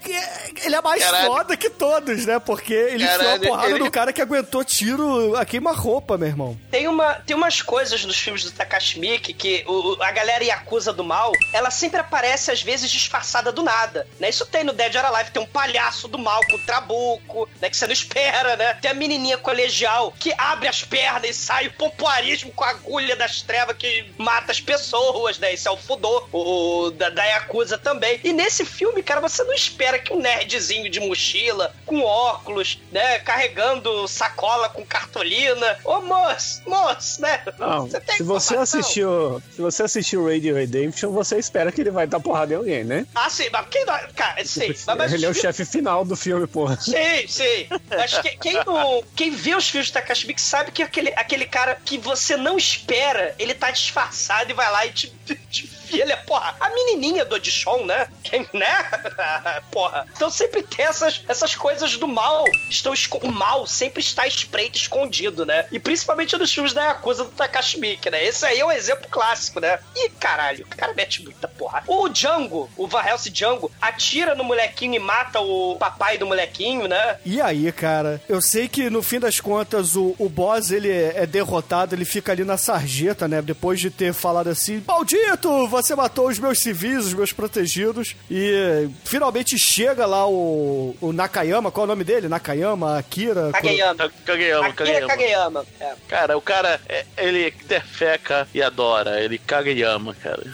ele é mais Caralho. foda que todos, né? Porque ele enfiou a Caralho, porrada ele- no cara que aguentou tiro a queima-roupa, meu irmão. Tem, uma, tem umas coisas nos filmes do Takashi Miike que o, a galera Yakuza do mal, ela sempre aparece às vezes disfarçada do nada, né? Isso tem no Dead or Alive, tem um palhaço do mal com trabuco, né? Que você não espera, né? Tem a menininha colegial que abre as pernas e sai o pompoarismo com a agulha das trevas que mata as pessoas, né? Esse é o Fudô, o, o da, da Yakuza também. E nesse filme, cara, você não espera que um nerdzinho de mochila, com óculos, né? Carregando sacola com cartolina. Ô, moço, moço, né? Não, tem se você assistiu, se você assistiu Radio Redemption, você espera que ele vai dar porrada em alguém, né? Ah, sim, mas quem não. Cara, sim. Mas, mas ele é o chefe final do filme, porra. Sim, sim. Mas que- quem, não, quem vê os filmes Takashi Miike sabe que aquele, aquele cara que você não espera, ele tá disfarçado e vai lá e te, te, enfia ele, porra. A menininha do Audition, né? Quem, né? porra. Então sempre tem essas, essas coisas do mal. Estão o mal sempre está espreito, escondido, né? E principalmente nos filmes da Yakuza do Takashi Miike, né? Esse aí é um exemplo clássico, né? E caralho, o cara mete muita porra. O Django, o Van Django, atira no molequinho e mata o papai do molequinho, né? E aí, cara, eu sei que no fim das contas o, o boss ele é, derrotado, ele fica ali na sarjeta, né? Depois de ter falado assim: Maldito, você matou os meus civis, os meus protegidos. E finalmente chega lá o, o Nakayama, qual é o nome dele? Nakayama, Akira. Kageyama. Kageyama, Akira Kageyama. É. Cara, o cara, é- ele defeca e adora. Ele Kageyama, cara.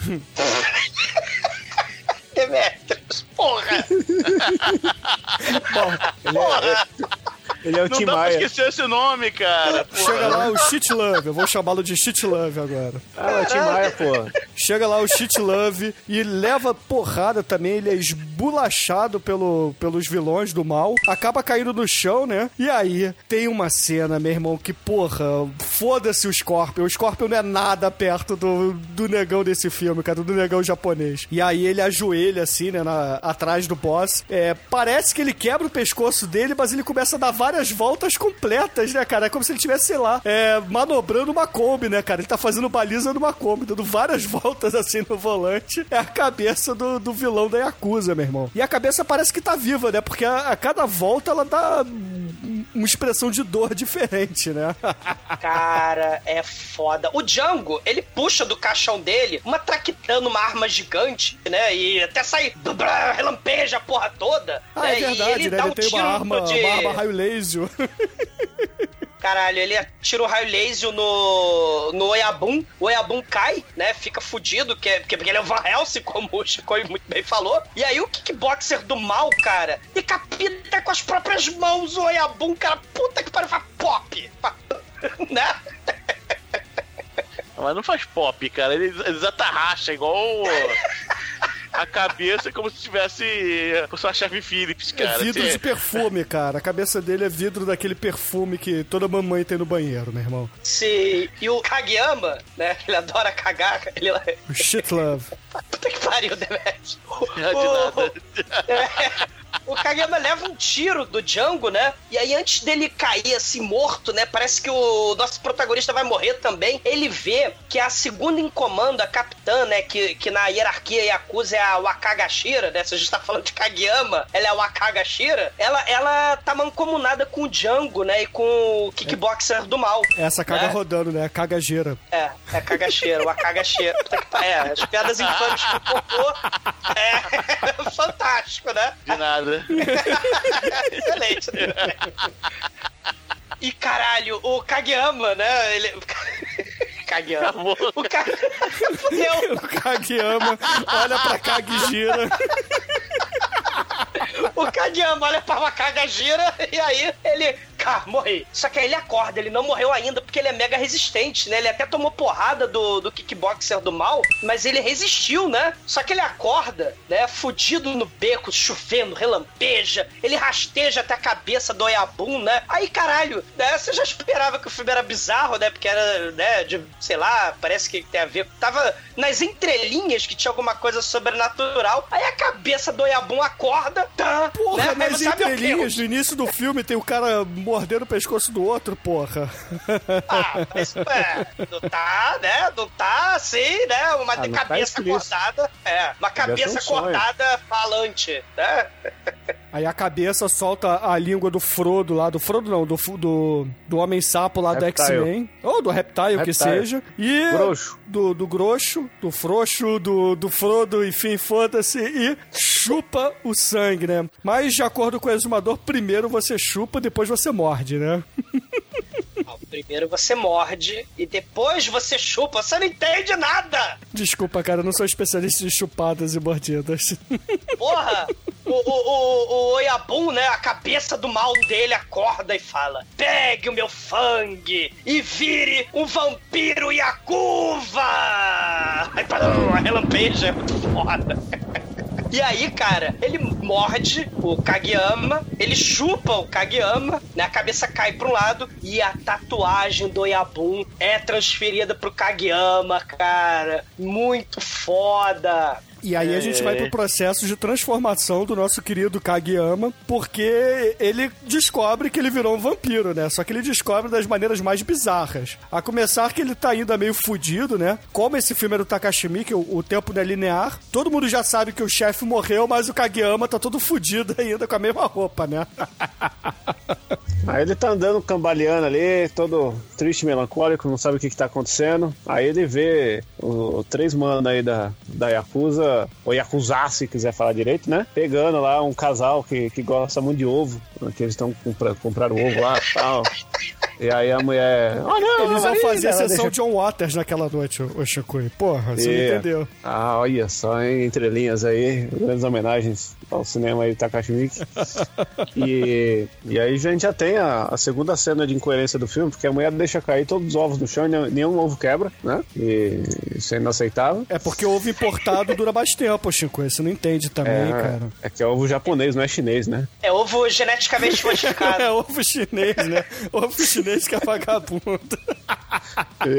Demetrius, porra! Ele é, ele é o Não Tim dá pra Maia. esquecer esse nome, cara. Porra. Chega lá o Shit Love, eu vou chamá-lo de Shit Love agora. Ah, é o Tim Maia, pô. Chega lá o Shit Love e leva porrada também. Ele é esbulachado pelo, pelos vilões do mal. Acaba caindo no chão, né? E aí tem uma cena, meu irmão, que porra, foda-se o Scorpion. O Scorpion não é nada perto do, do negão desse filme, cara, do negão japonês. E aí ele ajoelha assim, né, na- atrás do boss. É, parece que ele quebra o pescoço dele, mas ele começa a dar várias voltas completas, né, cara? É como se ele estivesse, sei lá, é, manobrando uma Kombi, né, cara? Ele tá fazendo baliza numa Kombi, dando várias voltas assim no volante. É a cabeça do, do vilão da Yakuza, meu irmão. E a cabeça parece que tá viva, né? Porque a, a cada volta ela dá um- uma expressão de dor diferente, né? Cara, é foda. O Django, ele puxa do caixão dele uma traquitana, uma arma gigante, né? E até sai, blá, relampeja a porra toda. Ah, né? é verdade, e ele né? dá Ele um tem uma arma, de... uma arma raio laser. Caralho, ele atira o raio laser no, no Oyabun. O Oyabun cai, né? Fica fudido, que é, porque porque ele é o Van Helsing, como o Chico muito bem falou. E aí o kickboxer do mal, cara, decapita com as próprias mãos o Oyabun, cara. Puta que pariu, faz pop. Faz- né? Mas não faz pop, cara. Ele, ele atarracha igual a cabeça, como se tivesse. fosse uma chave Phillips, cara. É vidro Assim, de perfume, cara. A cabeça dele é vidro daquele perfume que toda mamãe tem no banheiro, meu irmão. Se... E o Kageyama, né? Ele adora cagar. Ele... O shit love. Puta que pariu, Demet. De nada. É. O Kageyama leva um tiro do Django, né? E aí, antes dele cair assim, morto, né? Parece que o nosso protagonista vai morrer também. Ele vê que a segunda em comando, a capitã, né? Que, que na hierarquia Yakuza é a Wakagashira, né? Se a gente tá falando de Kageyama, ela é a Wakagashira. Ela, ela tá mancomunada com o Django, né? E com o kickboxer do mal. Essa caga né? rodando, né? Cagageira. É, é cagacheira, o cagacheira. Puta que pa- É, as piadas infames com cocô é fantástico, né? De nada. Excelente. E caralho, o Kageyama, né? Ele. Kageyama. Acabou. O Ka... Fudeu. O Kageyama olha pra Kag gira. O Kageyama olha pra Wakaga gira e aí ele. Cara, morri. Só que aí ele acorda, ele não morreu ainda porque ele é mega resistente, né? Ele até tomou porrada do, do kickboxer do mal, mas ele resistiu, né? Só que ele acorda, né? Fudido no beco, chovendo, relampeja, ele rasteja até a cabeça do Oyabun, né? Aí, caralho, né? Você já esperava que o filme era bizarro, né? Porque era, né, de, sei lá, parece que tem a ver. Tava nas entrelinhas que tinha alguma coisa sobrenatural. Aí a cabeça do Oyabun acorda, tá? Porra, né? O entrelinhas, no início do filme, tem o cara mordendo o pescoço do outro, porra. Ah, mas é, não tá, né? Não tá assim, né? Uma Ah, tá cabeça explícito. cortada. É, uma cabeça um cortada falante, né? Aí a cabeça solta a língua do Frodo lá, do Frodo não, do, do, do Homem-Sapo lá do Reptile. X-Men. Ou do Reptile, que Reptile. seja. E Groxo. do, do Groxo, do Frouxo, do, do Frodo, enfim, foda-se. E chupa o sangue, né? Mas, de acordo com o exumador, primeiro você chupa, depois você morde, né? Primeiro você morde e depois você chupa. Você não entende nada! Desculpa, cara, eu não sou especialista em chupadas e mordidas. Porra! O, o, o, o Oyabun, né? A cabeça do mal dele acorda e fala: Pegue o meu fangue e vire um vampiro Yakuva! Aí para relampeja, é muito foda. E aí, cara, ele morde o Kageyama, ele chupa o Kageyama, né? A cabeça cai pra um lado e a tatuagem do Yabun é transferida pro Kageyama, cara. Muito foda. E aí a gente vai pro processo de transformação do nosso querido Kageyama, porque ele descobre que ele virou um vampiro, né? Só que ele descobre das maneiras mais bizarras. A começar que ele tá ainda meio fudido, né? Como esse filme é do Takashi Miike, o, o tempo não é linear, todo mundo já sabe que o chefe morreu, mas o Kageyama tá todo fudido ainda com a mesma roupa, né? Aí ele tá andando cambaleando ali, todo triste, melancólico, não sabe o que, que tá acontecendo. Aí ele vê o, o três manos aí da, da Yakuza, ou Yakuza, se quiser falar direito, né? Pegando lá um casal que, que gosta muito de ovo, que eles estão compra, comprar o ovo lá e tal. E aí a mulher. Ah, não, Eles aí, fazer a sessão deixa- John Waters naquela noite, ô Chicoio. Porra, você É. não entendeu. Ah, olha só, hein? Entre linhas aí, grandes homenagens ao cinema aí, Takashi Miike. e, e aí a gente já tem a, a segunda cena de incoerência do filme, porque a mulher deixa cair todos os ovos no chão e nenhum, nenhum ovo quebra, né? E isso é inaceitável. É porque ovo importado dura mais tempo, Chicoio. Você não entende também, cara. é que é ovo japonês, não é chinês, né? É ovo geneticamente modificado. É ovo chinês, né? Ovo chinês que é vagabundo.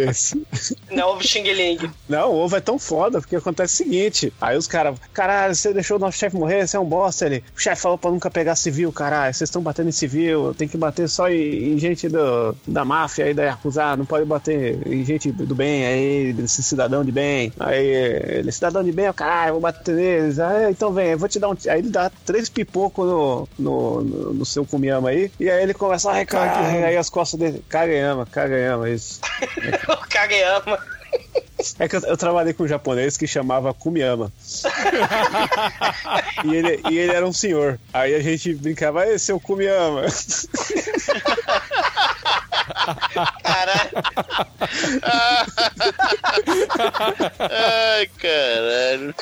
Isso. Não ovo xing-ling. Não, o ovo é tão foda, porque acontece o seguinte: aí os caras, caralho, você deixou o nosso chefe morrer, você é um bosta. Ele, o chefe falou pra nunca pegar civil, caralho, vocês estão batendo em civil, tem que bater só em, em gente do, da máfia aí, da Yakuza, não pode bater em gente do bem aí, desse cidadão de bem. Aí ele, cidadão de bem, ó, caralho, vou bater neles. Aí, então vem, eu vou te dar um. Aí ele dá três pipocos no, no, no, no seu Kumiyama aí, e aí ele começa a recarregar, aí as costas dele, Kageyama, Kageyama, isso. o Kageyama. É que eu, eu trabalhei com um japonês que chamava Kumiyama. e, ele, e ele era um senhor. Aí a gente brincava, ei, seu Kumiyama. Caralho. Ai, caralho.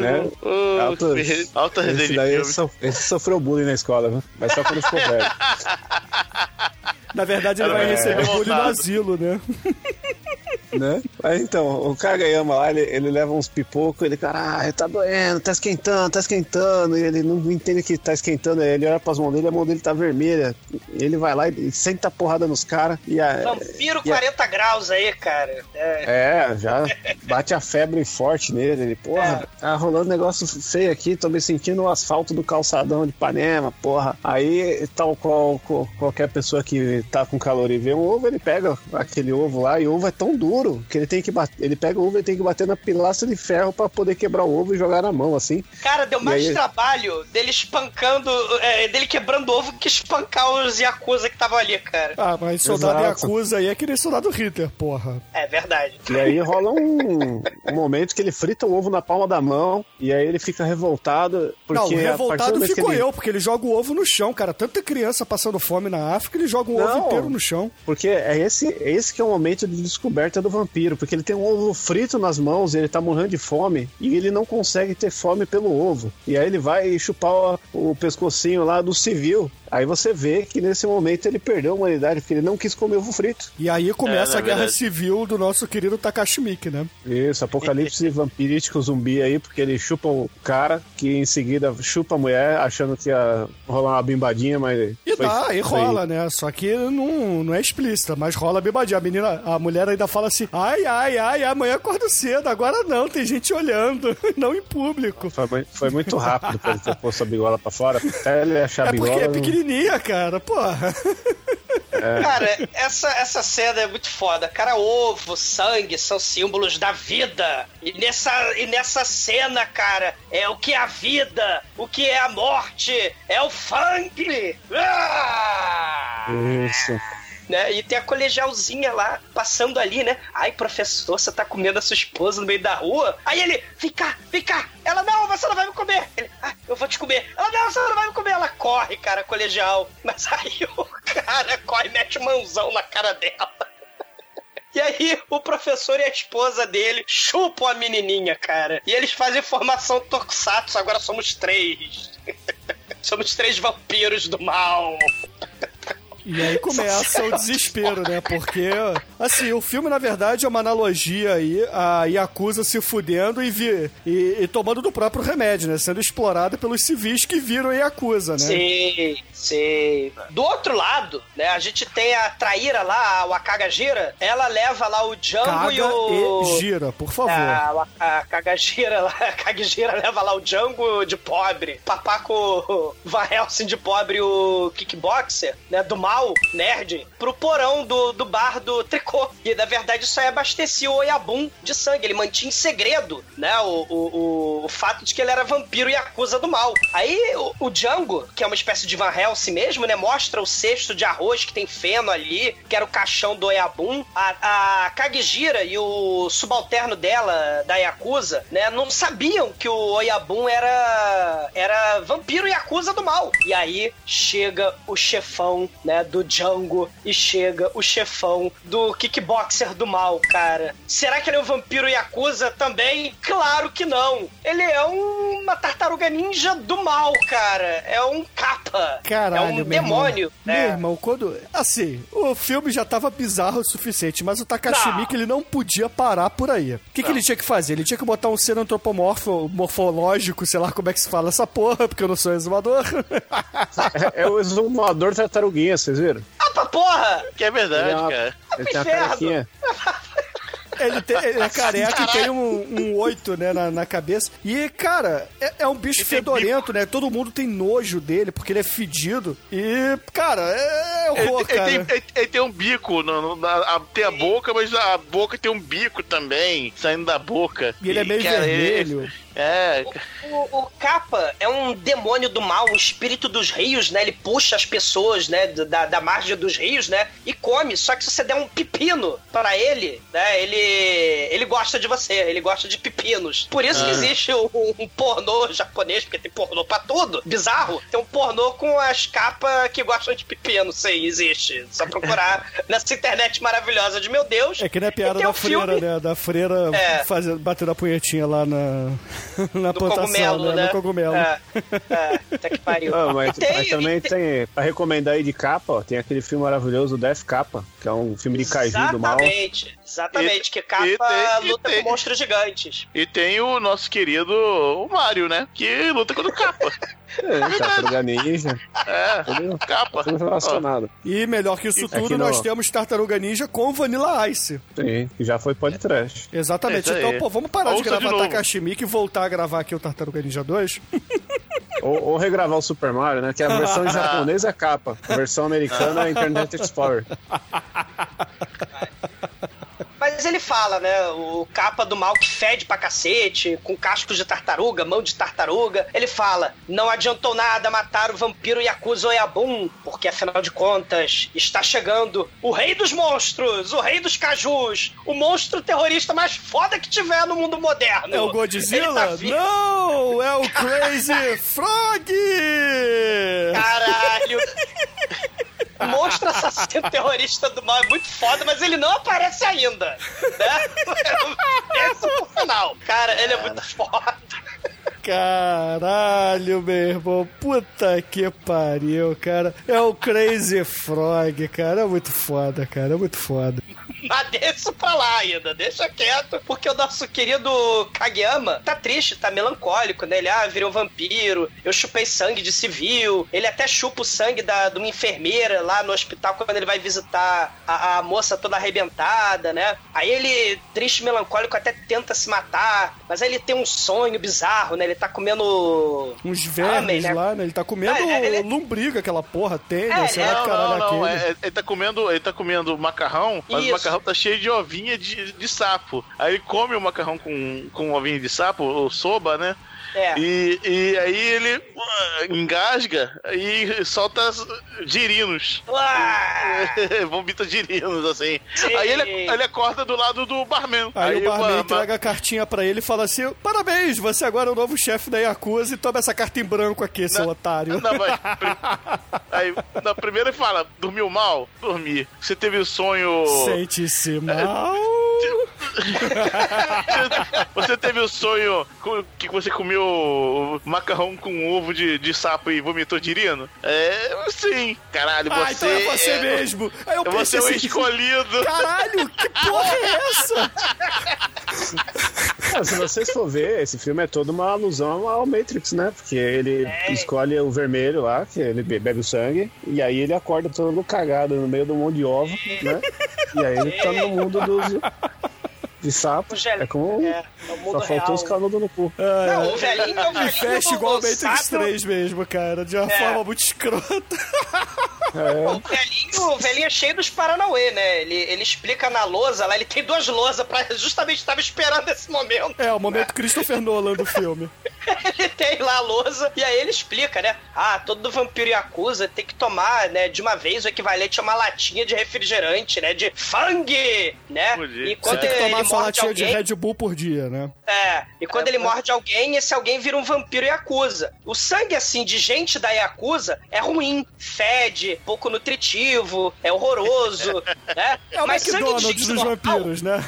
Né? Oh, Alto- fe- Alta esse, resenha daí so- esse sofreu bullying na escola, viu? Mas só quando ficou velho. Na verdade, ele vai É, receber bullying no asilo, né? Né? Aí então, o Kageyama lá, ele, ele leva uns pipocos, ele, caralho, tá doendo, tá esquentando, tá esquentando, e ele não entende que tá esquentando, ele olha pras mãos dele, a mão dele tá vermelha, ele vai lá e senta a porrada nos caras, e a, Vampiro e a- 40 graus aí, cara. É. É, já bate a febre forte nele. Ele, porra, tá rolando um negócio feio aqui, tô me sentindo o asfalto do calçadão de Ipanema, porra. Aí, tal qual qualquer pessoa que tá com calor e vê um ovo, ele pega aquele ovo lá, e o ovo é tão duro que ele tem que bater. Ele pega o ovo e tem que bater na pilastra de ferro pra poder quebrar o ovo e jogar na mão, assim. Cara, deu mais aí- trabalho dele espancando, é, dele quebrando ovo que espancar os Yakuza que estavam ali, cara. Ah, mas soldado Exato. Yakuza aí é aquele soldado Hitler, porra. É verdade. E aí rola um, um momento que ele frita o ovo na palma da mão, e aí ele fica revoltado, porque não, revoltado ficou ele- eu, porque ele joga o ovo no chão, cara. Tanta criança passando fome na África, ele joga o ovo Não. inteiro no chão. Porque é esse, é esse que é o momento de descoberta do vampiro, porque ele tem um ovo frito nas mãos, ele tá morrendo de fome, e ele não consegue ter fome pelo ovo. E aí ele vai chupar o, o pescocinho lá do civil. Aí você vê que nesse momento ele perdeu a humanidade, porque ele não quis comer ovo frito. E aí começa É, a guerra verdade. civil do nosso querido Takashi Miike, né? Isso, apocalipse vampirístico zumbi aí, porque ele chupa o cara, que em seguida chupa a mulher, achando que ia rolar uma bimbadinha, mas. E foi- dá, e foi- rola, né? Só que não, não é explícita, mas rola bebadinha. A menina, a mulher ainda fala assim: ai, ai, ai, amanhã acordo cedo, agora não, tem gente olhando, não em público. Foi, foi muito rápido pra ele ter posto a bigola pra fora, até ele achar a É porque bigola. é não- pequenininha, cara, porra. Cara, essa, essa cena é muito foda. Cara, ovo, sangue são símbolos da vida. E nessa, e nessa cena, cara, é o que é a vida, o que é a morte, é o funk. Ah! Isso. Né? E tem a colegialzinha lá, passando ali, né? Ai, professor, você tá comendo a sua esposa no meio da rua? Aí ele, vem cá, vem cá. Ela, não, você não vai me comer. Ele, ah, eu vou te comer. Ela, não, você não vai me comer. Ela corre, cara, colegial. Mas aí o cara corre mete mãozão na cara dela. E aí, o professor e a esposa dele chupam a menininha, cara. E eles fazem formação Tokusatsu, agora somos três. somos três vampiros do mal. E aí começa o desespero, né? Porque, assim, o filme, na verdade, é uma analogia aí a Yakuza se fudendo e, vi, e, e tomando do próprio remédio, né? Sendo explorada pelos civis que viram a Yakuza, né? Sim, sim. Do outro lado, né, a gente tem a traíra lá, a Wakagajira. Ela leva lá o Django Caga e o... e gira, por favor. A, a, a Kagajira lá, a Kagajira leva lá o Django de pobre, Papaco Van Helsing de pobre, o kickboxer, né, do mal, nerd, pro porão do, do bar do secou. E na verdade isso aí abastecia o Oyabun de sangue. Ele mantinha em segredo, né? O, o, o, fato de que ele era vampiro e acusa do mal. Aí o, o Django, que é uma espécie de Van Helsing mesmo, né? Mostra o cesto de arroz que tem feno ali, que era o caixão do Oyabun. A, a Kagijira e o subalterno dela, da Yakuza, né? Não sabiam que o Oyabun era, era vampiro e acusa do mal. E aí chega o chefão, né? Do Django e chega o chefão do kickboxer do mal, cara. Será que ele é um vampiro e acusa também? Claro que não. Ele é um- uma tartaruga ninja do mal, cara. É um capa. Caralho, é um meu demônio. Irmão. né? Meu irmão, quando. Assim, o filme já tava bizarro o suficiente, mas o Takashi Não. Miike ele não podia parar por aí. O que, que ele tinha que fazer? Ele tinha que botar um ser antropomorfo, morfológico, sei lá como é que se fala essa porra, porque eu não sou exumador. É, é o exumador tartaruguinha, vocês viram? Ah, pra porra! Que é verdade, Ele é uma- cara. Ele tem uma carequinha. Ele, tem- ele é careca e tem um, um oito, né, na, na cabeça. E, cara, é, é um bicho tem fedorento, né? Todo mundo tem nojo dele, porque ele é fedido. E, cara, é Ele, horror, ele cara. tem, ele- ele tem um bico, no, no- na- a- tem a boca, mas a boca tem um bico também, saindo da boca. E ele é meio cara, ele- vermelho. É, O, o Kappa é um demônio do mal, um espírito dos rios, né? Ele puxa as pessoas, né? Da, da margem dos rios, né? E come. Só que se você der um pepino para ele, né? Ele, ele gosta de você, ele gosta de pepinos. Por isso que existe um, um pornô japonês, porque tem pornô pra tudo. Bizarro. Tem um pornô com as capas que gostam de pepino. Sim, existe. Só procurar nessa internet maravilhosa de meu Deus. É que nem a piada da um filme- freira, né? Da freira É. fazendo, batendo a punhetinha lá na, na Do plantação, cogumelo, né? No cogumelo. É, é, até que pariu. Ah, mas, Tem- mas também tem, pra recomendar aí de capa, ó, tem aquele filme maravilhoso, Death Capa, que é um filme de kaiju do mal. Exatamente, exatamente, E- que capa e tem- luta tem- com monstros gigantes. e tem o nosso querido o Mario, né? Que luta contra o capa. É, Tartaruga Ninja, É, tudo, capa. tudo relacionado. E melhor que isso Aqui tudo, no- nós temos Tartaruga Ninja com Vanilla Ice. Sim, que já foi podcast. Exatamente. É então, pô, vamos parar de Ouça de gravar novo. Takashi Miike e voltar a gravar aqui o Tartaruga Ninja 2. Ou, ou regravar o Super Mario, né? Que a versão em japonês é capa, a versão americana é Internet Explorer. Mas ele fala, né? O capa do mal que fede pra cacete, com cascos de tartaruga, mão de tartaruga. Ele fala: não adiantou nada matar o vampiro Yakuza Oyabun, porque afinal de contas está chegando o rei dos monstros, o rei dos cajus, o monstro terrorista mais foda que tiver no mundo moderno. É o tá Godzilla? vi- Não! É o Crazy Frog! Caralho! Monstro assassino terrorista do mal é muito foda, mas ele não aparece ainda. Né? Esse é o final. Cara, ele é muito foda. Caralho, meu irmão. Puta que pariu, cara. É o Crazy Frog, cara. É muito foda, cara. É muito foda. Mas deixa pra lá ainda, deixa quieto, porque o nosso querido Kageyama tá triste, tá melancólico, né? Ele, ah, virei um vampiro, eu chupei sangue de civil, ele até chupa o sangue da, de uma enfermeira lá no hospital quando ele vai visitar a, a moça toda arrebentada, né? Aí ele, triste, melancólico, até tenta se matar, mas aí ele tem um sonho bizarro, né? Ele tá comendo... Uns vermes né? lá, né? Ele tá comendo É, ele- lombriga, aquela porra, tem, É, né? Sei lá Não, que caralho não, é não. aquele. é- ele tá comendo, ele tá comendo macarrão, mas Isso. o macarrão tá cheio de ovinha de, de sapo. Aí ele come o macarrão com, com ovinha de sapo, o soba, né? É. E, e aí ele engasga e solta girinos. Ah! Vomita girinos, assim. Sim. Aí ele, ele acorda do lado do barman. Aí, o barman uma- entrega a cartinha pra ele e fala assim: Parabéns, você agora é o novo chefe da Yakuza e toma essa carta em branco aqui, seu otário. Não, mas, aí, na primeira ele fala, dormiu mal? Dormi. Você teve o sonho... Sente-se mal. Você teve o sonho que você comeu macarrão com ovo de, de sapo e vomitou dirino? É, sim. Caralho, você... ah, então é você mesmo. Aí eu Você é o assim, escolhido. Caralho, que porra é essa? Ah, se vocês for ver, esse filme é toda uma alusão ao Matrix, né? Porque ele escolhe o vermelho lá, que ele be- bebe o sangue, e aí ele acorda todo cagado no meio do mundo de ovo, né? E aí ele tá no mundo dos. De sapo. É como. é, é Só faltou real. os canudos no cu. Não, o velhinho é o velhinho. fecha do igual o Matrix sapo. 3 mesmo, cara. De uma É. forma muito escrota. O velhinho, o velhinho é cheio dos Paranauê, né? Ele, ele explica na lousa lá, ele tem duas lousas pra. Justamente estava esperando esse momento. É, o momento Christopher Nolan do filme. Ele tem lá a lousa, e aí ele explica, né? Ah, todo vampiro e acusa tem que tomar, né, de uma vez o equivalente a uma latinha de refrigerante, né? De fang, né? Podia. E quando ele morde latinha de Red Bull por dia, né? É, e quando ele morde alguém, esse alguém vira um vampiro Yakuza. O sangue, assim, de gente da Yakuza é ruim, fede, pouco nutritivo, é horroroso, né? É o Mas sangue de gente dos normal- vampiros, né?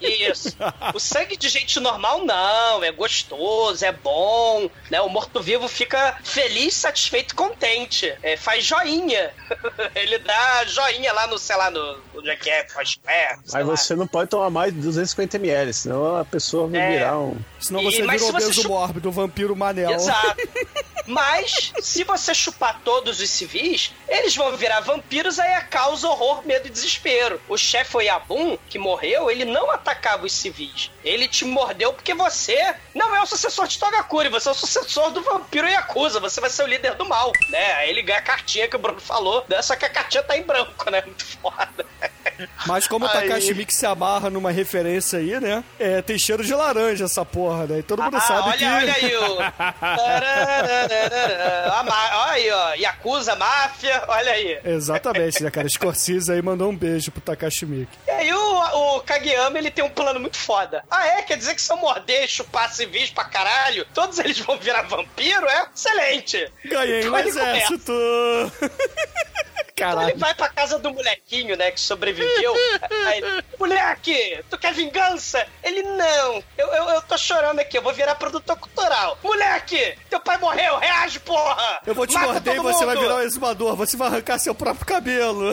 Isso. O sangue de gente normal, não. É gostoso, é bom, né? O morto-vivo fica feliz, satisfeito e contente. É, faz joinha. Ele dá joinha lá no, sei lá, no... Onde é que é? Faz pé, Mas lá. você não pode tomar mais de 250ml, senão a pessoa vai É. virar um. Senão E- você se você obeso chu- mórbido, vampiro manel. Exato. Mas, se você chupar todos os civis, eles vão virar vampiros, aí é causa horror, medo e desespero. O chefe Oyabun, que morreu, ele não atacava os civis. Ele te mordeu porque você não é o sucessor de Togakuri, você é o sucessor do vampiro Yakuza, você vai ser o líder do mal, né? Aí ele ganha a cartinha que o Bruno falou, né? só que a cartinha tá em branco, né? Muito foda. Mas como o Takashi Miki se amarra numa referência aí, né? É, tem cheiro de laranja essa porra, né? E todo mundo Ah, sabe olha, que... olha aí o. Olha aí, ó. Yakuza, máfia, olha aí. Exatamente, né, cara? Scorsese aí mandou um beijo pro Takashi Miki. E aí o, o Kageyama, ele tem um plano muito foda. Ah, é? Quer dizer que se eu morder e chupar civis pra caralho, todos eles vão virar vampiro? É excelente. Ganhei um Então ele exército! Então Caralho. ele vai pra casa do molequinho, né, que sobreviveu. Aí moleque, tu quer vingança? Ele, não, eu, eu, eu tô chorando aqui, eu vou virar produtor cultural. Moleque, teu pai morreu, reage, porra! Eu vou te Mata morder e você vai mundo. virar um exumador. Você vai arrancar seu próprio cabelo.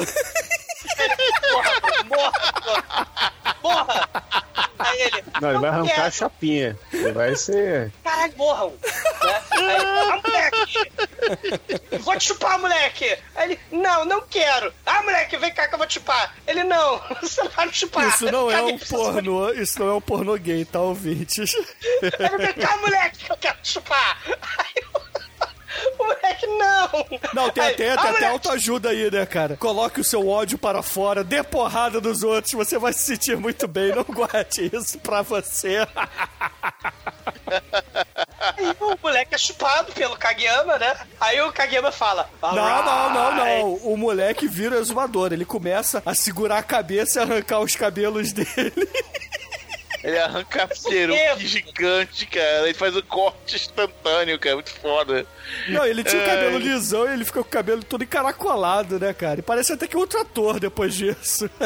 Porra, morra, morra! Aí ele, Não, ele vai arrancar a chapinha. Ele vai ser. Caralho, morram! Né? Aí ele, ah, moleque! Vou te chupar, moleque! Aí ele, não, não quero! Ah, moleque, vem cá que eu vou te chupar! Ele, não, você não vai me chupar! Isso não é um pornô, isso não é um pornô gay, tá, ouvintes? Ele, vem cá, moleque, que eu quero te chupar! Aí o moleque, não! Não, tem Aí, até, ah, tem até autoajuda aí, né, cara? Coloque o seu ódio para fora, dê porrada nos outros, você vai se sentir muito bem, não guarde isso pra você. Aí o moleque é chupado pelo Kageyama, né? Aí o Kageyama fala: Não, não, não, não. O moleque vira exumador. Ele começa a segurar a cabeça e arrancar os cabelos dele. Ele arranca a peruca gigante, cara. Ele faz um corte instantâneo, cara. Muito foda. Não, ele tinha o É. cabelo lisão e ele fica com o cabelo todo encaracolado, né, cara? E parece até que é outro ator depois disso.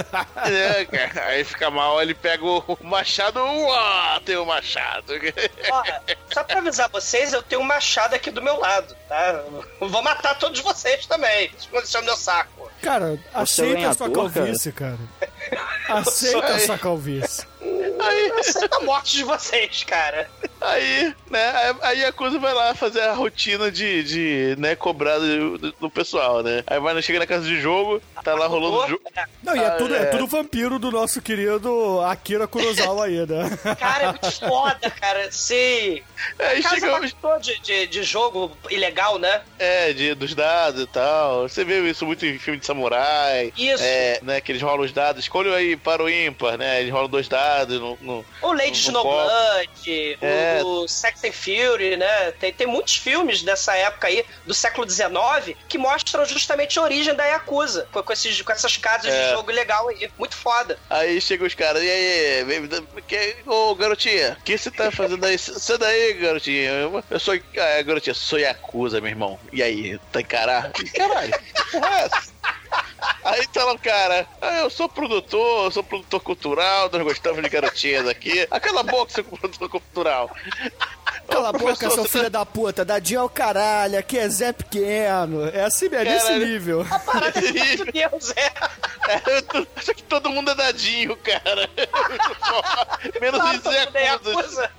É, cara. Aí fica mal, ele pega o machado. Uau, tem o machado. Ó, só pra avisar vocês, eu tenho um machado aqui do meu lado, tá? Eu vou matar todos vocês também. No meu saco. Cara, aceita a sua lenhador, calvície, cara. Aceita sou- a sua calvície. Aí, Aceita a morte de vocês, cara. aí, né, aí- a coisa vai lá fazer a rotina de, de né, cobrar do, do- pessoal, né? Aí vai, chega na casa de jogo, tá lá rolando o jogo. Não, e é Ah, tudo, é é. tudo vampiro do nosso querido Akira Kurosawa aí, né? Cara, é muito foda, cara. Sim. Aí Casa de, de, de jogo ilegal, né? é, de, dos dados e tal. Você vê isso muito em filme de samurai. Isso. É, né, que eles rolam os dados. Escolha aí para o ímpar, né? Eles rolam dois dados no... no O Lady. Snowblood, É. o, o Sex and Fury, né? Tem, tem muitos filmes dessa época aí, do século XIX, que mostram justamente a origem da Yakuza, com, com, esses, com essas casas É. de jogo legal aí. Muito foda. Aí chegam os caras, e aí, que, ô garotinha, o que você tá fazendo aí? Sai daí, garotinha. Eu, eu sou. Ah, garotinha, sou Yakuza, meu irmão. E aí, tá encarar? Caralho, que porra é essa? Aí tá lá o cara, ah, eu sou produtor, eu sou produtor cultural, nós gostamos de garotinhas aqui. Aquela boca, seu produtor cultural. Cala a boca, seu você filho da puta. Dadinho é o caralho, aqui é Zé Pequeno. É assim, é nesse Caralho. nível. Parada de meu Deus, é. É, tô- acho que todo mundo é dadinho, cara. Menos os é Yakuza. Yakuza.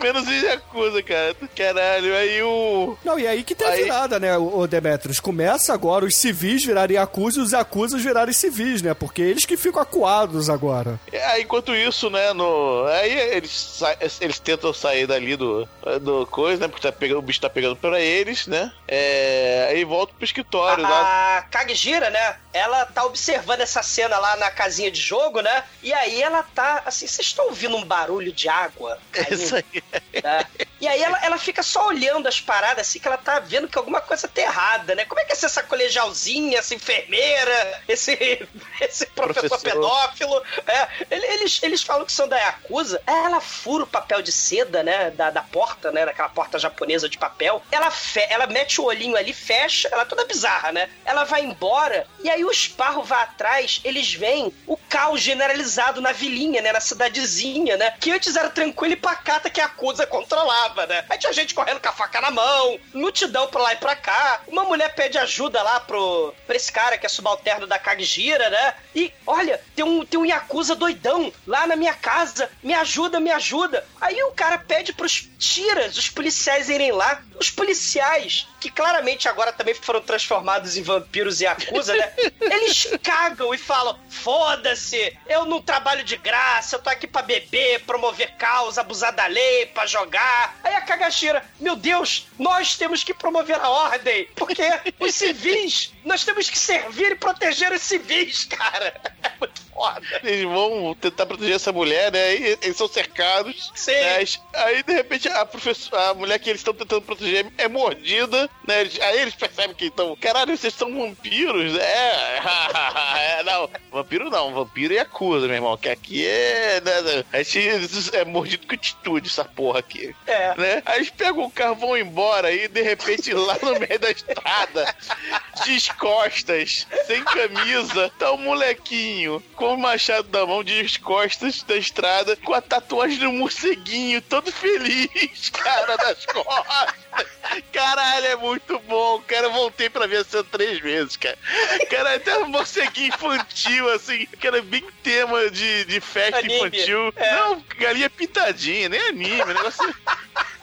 Menos em Yakuza, cara. Caralho, aí o. Não, e aí que tem a Aí- virada, né, o Demetrius? Começa agora os civis virarem Yakuza e os Yakuzas virarem civis, né? Porque eles que ficam acuados agora. Aí, enquanto isso, né, no. Aí eles, sa- eles tentam sair dali do, do coisa, né? Porque tá pegando, o bicho tá pegando pra eles, né? É, aí volta pro escritório lá. A Kagjira, né? Ela tá observando essa cena lá na casinha de jogo, né? E aí ela tá, assim, vocês estão ouvindo um barulho de água? É Isso aí. né? E aí ela, ela fica só olhando as paradas, assim, que ela tá vendo que alguma coisa tá errada, né? Como é que é ser essa colegialzinha, essa enfermeira, esse, esse professor, Professor. pedófilo? É, ele- eles, eles falam que são da Yakuza. Ela fura o papel de seda, né? Da, da porta, né? Daquela porta japonesa de papel. Ela, fe, ela mete o olhinho ali, fecha, ela é toda bizarra, né? Ela vai embora, e aí o Sparrow vai atrás, eles veem o caos generalizado na vilinha, né? Na cidadezinha, né? Que antes era tranquilo e pacata que a Yakuza controlava, né? Aí tinha gente correndo com a faca na mão, multidão pra lá e pra cá. Uma mulher pede ajuda lá pro, pra esse cara que é subalterno da Kagjira, né? E olha, tem um, tem um Yakuza doidão lá na minha casa, me ajuda, me ajuda. Aí o cara pede pros tiras, os policiais irem lá. Os policiais, que claramente agora também foram transformados em vampiros e Yakuza, né? Eles cagam e falam: foda-se, eu não trabalho de graça, eu tô aqui pra beber, promover causa, abusar da lei, pra jogar. Aí a Kagashira, meu Deus, nós temos que promover a ordem, porque os civis, nós temos que servir e proteger os civis, cara. É muito foda. Eles vão tentar proteger essa mulher, né? E eles são cercados. Sim. né? Aí, de repente, a professora, a mulher que eles estão tentando proteger é mordida, né? Eles- Aí eles percebem que estão. Caralho, vocês são vampiros? É. é não, vampiro não, vampiro e acusa, meu irmão. Que aqui é. Né, a gente é mordido com atitude, essa porra aqui. É. Né? Aí eles pegam o carro, vão embora e de repente lá no meio da estrada, descostas, sem camisa, tá um molequinho com o machado na mão, descostas da estrada, com a tatuagem do morceguinho, todo feliz, cara, das costas. Caralho, é muito bom, cara. Eu voltei pra ver essa três vezes, cara. Cara, até um morceguinho infantil, assim, que era bem tema de, de festa Anime, infantil. é. Não, galinha pintadinha, nem anime, negócio.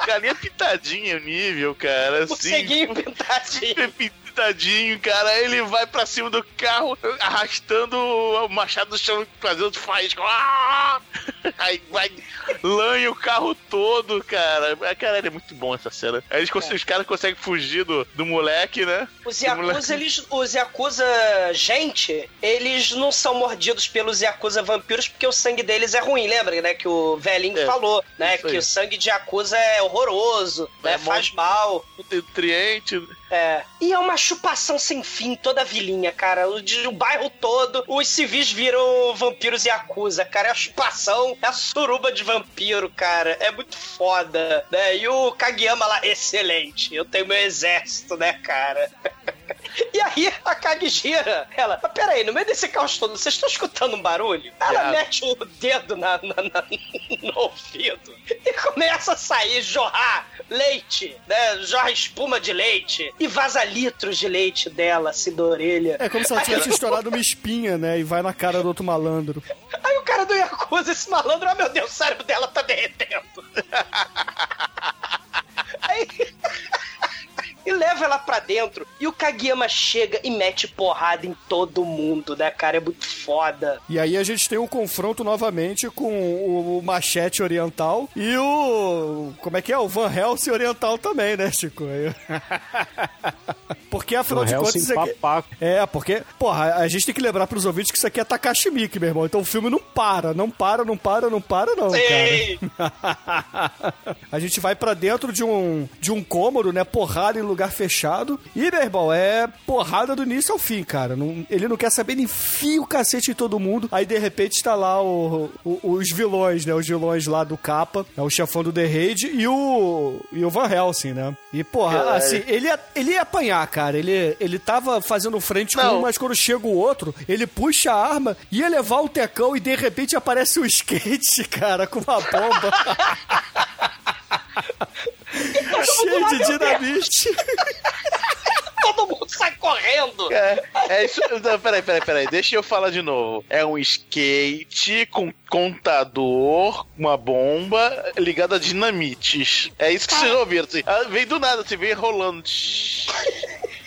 Galinha pintadinha o nível, cara. Assim, Morceguinho pintadinho. Pintadinho, cara. Ele vai pra cima do carro, arrastando o machado do chão, fazendo faísca. Ah! Aí vai, lanha o carro todo, cara. Caralho, é muito bom essa cena. Aí eles cons- os caras conseguem fugir do, do moleque, né? Os moleque. Yakuza, eles, os Yakuza gente, eles não são mordidos pelos Yakuza vampiros porque o sangue deles é ruim, lembra, né? Que o velhinho É, falou, né? Que o sangue de Yakuza é horroroso, É né? Faz mal. Nutriente. É. E é uma chupação sem fim, toda a vilinha, cara. O, o bairro todo, os civis viram vampiros e Yakuza, cara. É a chupação, é a suruba de vampiro, cara. É muito foda, né? E o Kageyama lá, excelente. Eu tenho meu exército, né, cara? E aí, a Kagjira, ela, mas peraí, no meio desse caos todo, vocês estão escutando um barulho? Ela Yeah. mete o dedo na, na- na- no ouvido e começa a sair, jorrar leite, né? Jorra espuma de leite e vaza litros de leite dela, assim, da orelha. É como se ela tivesse estourado uma espinha, né? E vai na cara do outro malandro. Aí o cara do Yakuza, esse malandro, oh meu Deus, o cérebro dela tá derretendo. Aí. E leva ela pra dentro. E o Kageyama chega e mete porrada em todo mundo, né, cara? É muito foda. E aí a gente tem um confronto novamente com o, o machete oriental e o. Como é que é? O Van Helsing oriental também, né, Chico? Porque afinal Van de contas. Helsing Isso aqui... É, porque, porra, a gente tem que lembrar pros ouvintes que isso aqui é Takashi meu irmão. Então o filme não para, não para, não para, não para, não, Sim. cara. a gente vai pra dentro de um, de um cômodo, né? Porrada em lugar fechado. E, meu irmão, é porrada do início ao fim, cara. Não- ele não quer saber, ele enfia o cacete em todo mundo. Aí, de repente, está lá o- o- os vilões, né? Os vilões lá do capa, é o chefão do The Raid e o, e o Van Helsing, né? E, porra, Caralho. assim, ele ia, ele ia apanhar, cara. Ele, ele tava fazendo frente com Não. um, mas quando chega o outro, ele puxa a arma, ia levar o tecão e de repente aparece o skate, cara, com uma bomba. Cheio de dinamite. Todo mundo sai correndo. É, é isso. Não, peraí, peraí, peraí. Deixa eu falar de novo. É um skate com contador, uma bomba ligada a dinamites. É isso que vocês ouviram. Assim. Ah, Vem do nada, você vem rolando.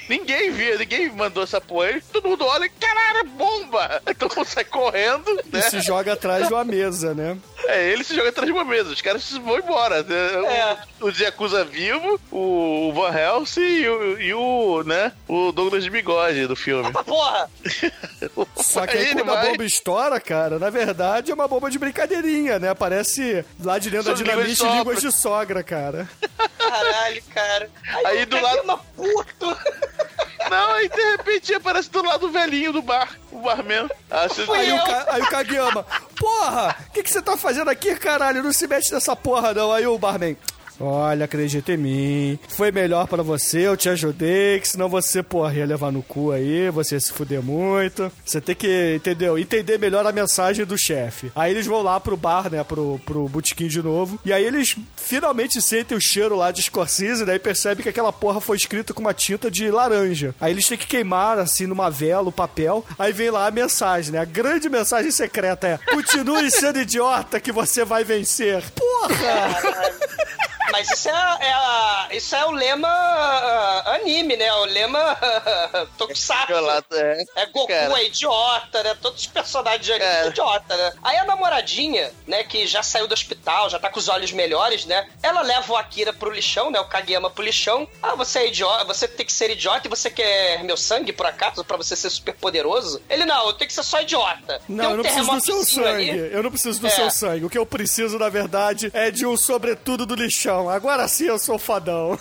Ninguém viu, ninguém mandou essa. Aí Todo mundo olha, caralho, é bomba! Então sai correndo, E né? se joga atrás de uma mesa, né? É, ele se joga atrás de uma mesa, os caras vão embora. né? É. O, o Yakuza vivo, o Van Helsing e o, e o, né, o Douglas de Bigode do filme. Ah, porra! Só que aí ele quando a vai- bomba estoura, cara, na verdade é uma bomba de brincadeirinha, né? Parece lá de dentro da São línguas dinamite de sopro. línguas de sogra, cara. Caralho, cara. Aí o do Kagema puto. Não, aí de repente aparece do lado velhinho do bar, o barman. Ah, você- Aí o. Ka- aí o Kageyama, porra, o que, que você tá fazendo aqui, caralho? Não se mete nessa porra, não. Aí o barman, olha, acredita em mim. Foi melhor pra você, eu te ajudei, que senão você, porra, ia levar no cu aí, você ia se fuder muito. Você tem que, entendeu? Entender melhor a mensagem do chefe. Aí eles vão lá pro bar, né, pro, pro botequim de novo. E aí eles finalmente sentem o cheiro lá de Scorsese, daí percebem que aquela porra foi escrita com uma tinta de laranja. Aí eles têm que queimar, assim, numa vela, o papel. Aí vem lá a mensagem, né? A grande mensagem secreta é: continue sendo idiota que você vai vencer. Porra! Mas isso é, é a- isso é o lema ah, anime, né? O lema Tokusatsu. É, É Goku cara. é idiota, né? Todos os personagens de anime É. são idiota, né? Aí a namoradinha, né, que já saiu do hospital, já tá com os olhos melhores, né? Ela leva o Akira pro lixão, né? O Kageyama pro lixão. Ah, você é idiota, você tem que ser idiota e você quer meu sangue, por acaso, pra você ser super poderoso? Ele, não, eu tenho que ser só idiota. Não, Tem um eu não preciso do seu sangue. ali. Eu não preciso do É. seu sangue. O que eu preciso, na verdade, é de um sobretudo do lixão. Agora sim eu sou fadão.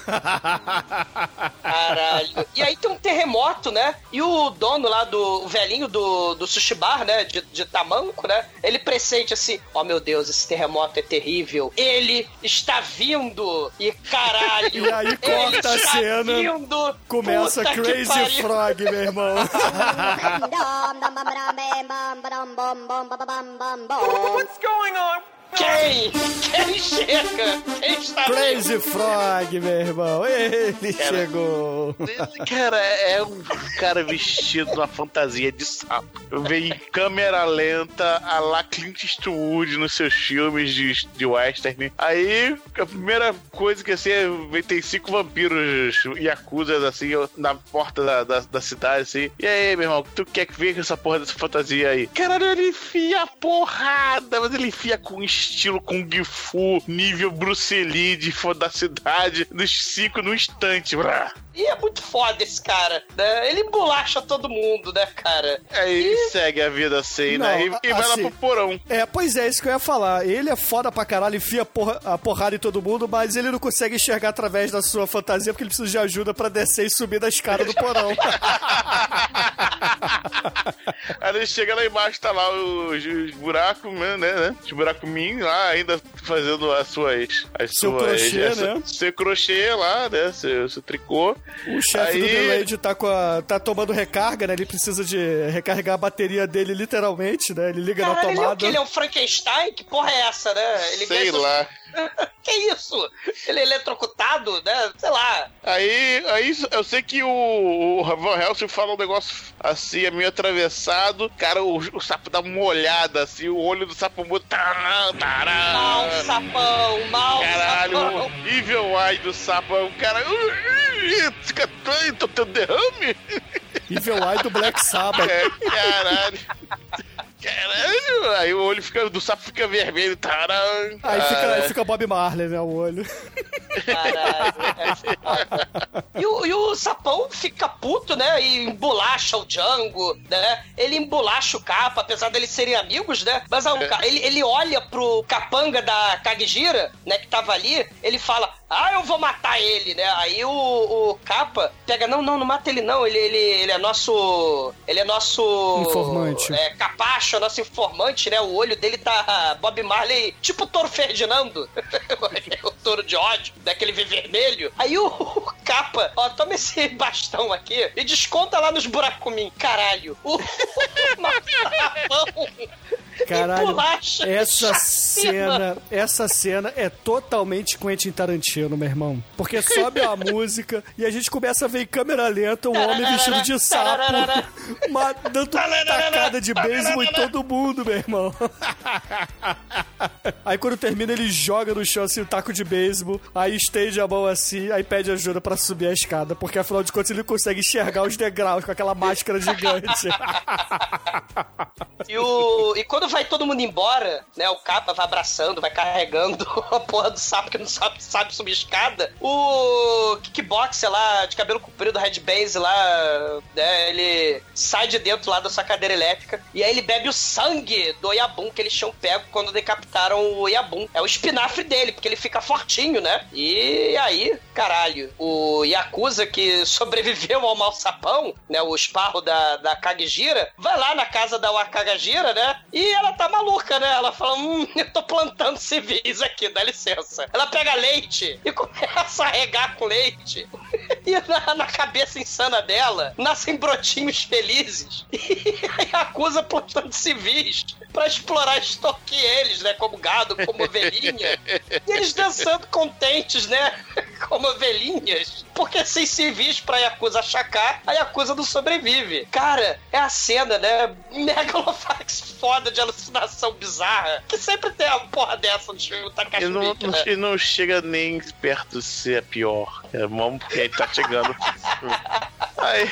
Caralho. E aí tem um terremoto, né? E o dono lá do o velhinho do, do sushi bar, né? De, de tamanco, né? Ele pressente assim: Ó meu Deus, esse terremoto é terrível. Ele está vindo. E caralho. E aí ele corta a está cena, Vindo. Começa Puta Crazy. Frog, meu irmão. Quem? Quem chega? Quem está Crazy Frog, meu irmão. Ele chegou. Cara, é um cara vestido numa fantasia de sapo. Vem em câmera lenta, a lá Clint Eastwood nos seus filmes de, de western. Aí, a primeira coisa que assim, é, tem cinco vampiros Yakuza, assim, na porta da, da, da cidade, assim. E aí, meu irmão, tu quer ver com essa porra dessa fantasia aí? Caralho, ele enfia a porrada, mas ele enfia com estilo Kung Fu, nível Bruce Lee de fo- da cidade, nos cinco no instante. Brá. E é muito foda esse cara, né? Ele embolacha todo mundo, né, cara? Aí segue a vida assim, né? Não, E, e vai lá assim- pro porão. É, pois é, isso que eu ia falar. Ele é foda pra caralho, enfia a, porra, a porrada em todo mundo, mas ele não consegue enxergar através da sua fantasia porque ele precisa de ajuda pra descer e subir da escada do porão. Aí ele chega lá embaixo, tá lá os, os buracos, né, né? Os buracos min lá, ainda fazendo as suas. As Seu suas crochê, essa- né? Seu crochê lá, né? Seu, seu tricô. O chefe do Aí- Delayed tá, com a, tá tomando recarga, né? Ele precisa de recarregar a bateria dele literalmente, né? Ele liga na Caralho, ele é o tomada. quê? Ele é um Frankenstein? Que porra é essa, né? Ele Sei lá. que isso? Ele é eletrocutado, né? Sei lá. Aí, aí eu sei que o, o Van Helsing fala um negócio assim, é meio atravessado. Cara, o, o sapo dá uma olhada assim, o olho do sapo muda. Tará, tará. Mal sapão, mal Caralho, sapão. o Evil Eye do sapo um cara. Fica tô tendo derrame? Evil Eye do Black Sabbath. É, caralho. Caralho. Aí o olho fica, do sapo fica vermelho. Tará, Aí fica, Caralho. aí fica Bob Marley, né? O olho. Caralho. é. E o, e o sapão fica puto, né? E embolacha o Django, né? Ele embolacha o capa, apesar deles serem amigos, né? Mas o ca- ele, ele olha pro capanga da Kagjira, né? Que tava ali, ele fala. Ah, eu vou matar ele, né? Aí o, o capa pega, não, não, não mata ele não. Ele, ele, ele é nosso. Ele é nosso. Informante. É, capacho, é nosso informante, né? O olho dele tá Bob Marley, tipo o touro Ferdinando. o touro de ódio, daquele ver vermelho. Aí o, o capa, ó, toma esse bastão aqui e desconta lá nos buracumim. Caralho. O, o sapão Caralho, essa cena, essa cena é totalmente Quentin Tarantino, meu irmão. Porque sobe a música e a gente começa a ver em câmera lenta um homem vestido de sapo, uma- dando tacada de beisebol em todo mundo, meu irmão. Aí quando termina, ele joga no chão assim o taco de beisebol, aí estende a mão assim, aí pede ajuda pra subir a escada, porque afinal de contas ele consegue enxergar os degraus com aquela máscara gigante. E, o, e quando vai todo mundo embora, né? O capa vai abraçando, vai carregando a porra do sapo que não sabe, sabe subir escada. O kickboxer lá, de cabelo comprido, Red Base lá, né? Ele sai de dentro lá da sua cadeira elétrica e aí ele bebe o sangue do Yabum que eles tinham pego quando decapitaram o Yabum. É o espinafre dele, porque ele fica fortinho, né? E aí, caralho, o Yakuza que sobreviveu ao mal sapão, né? O esparro da, da Kagjira, vai lá na casa da Wakagajira, né? E ela tá maluca, né? Ela fala: Hum, eu tô plantando civis aqui, dá licença. Ela pega leite e começa a regar com leite. E na, na cabeça insana dela nascem brotinhos felizes. E a Yakuza plantando civis pra explorar e extorquir eles, né? Como gado, como ovelhinha. E eles dançando contentes, né? Como ovelhinhas. Porque sem civis pra Yakuza achacar, a Yakuza não sobrevive. Cara, é a cena, né? Megalofax foda de alucinação bizarra. Que sempre tem uma porra dessa no filme Takashi E não, né? che- não chega nem perto de ser a pior. É bom porque ele tá chegando. aí,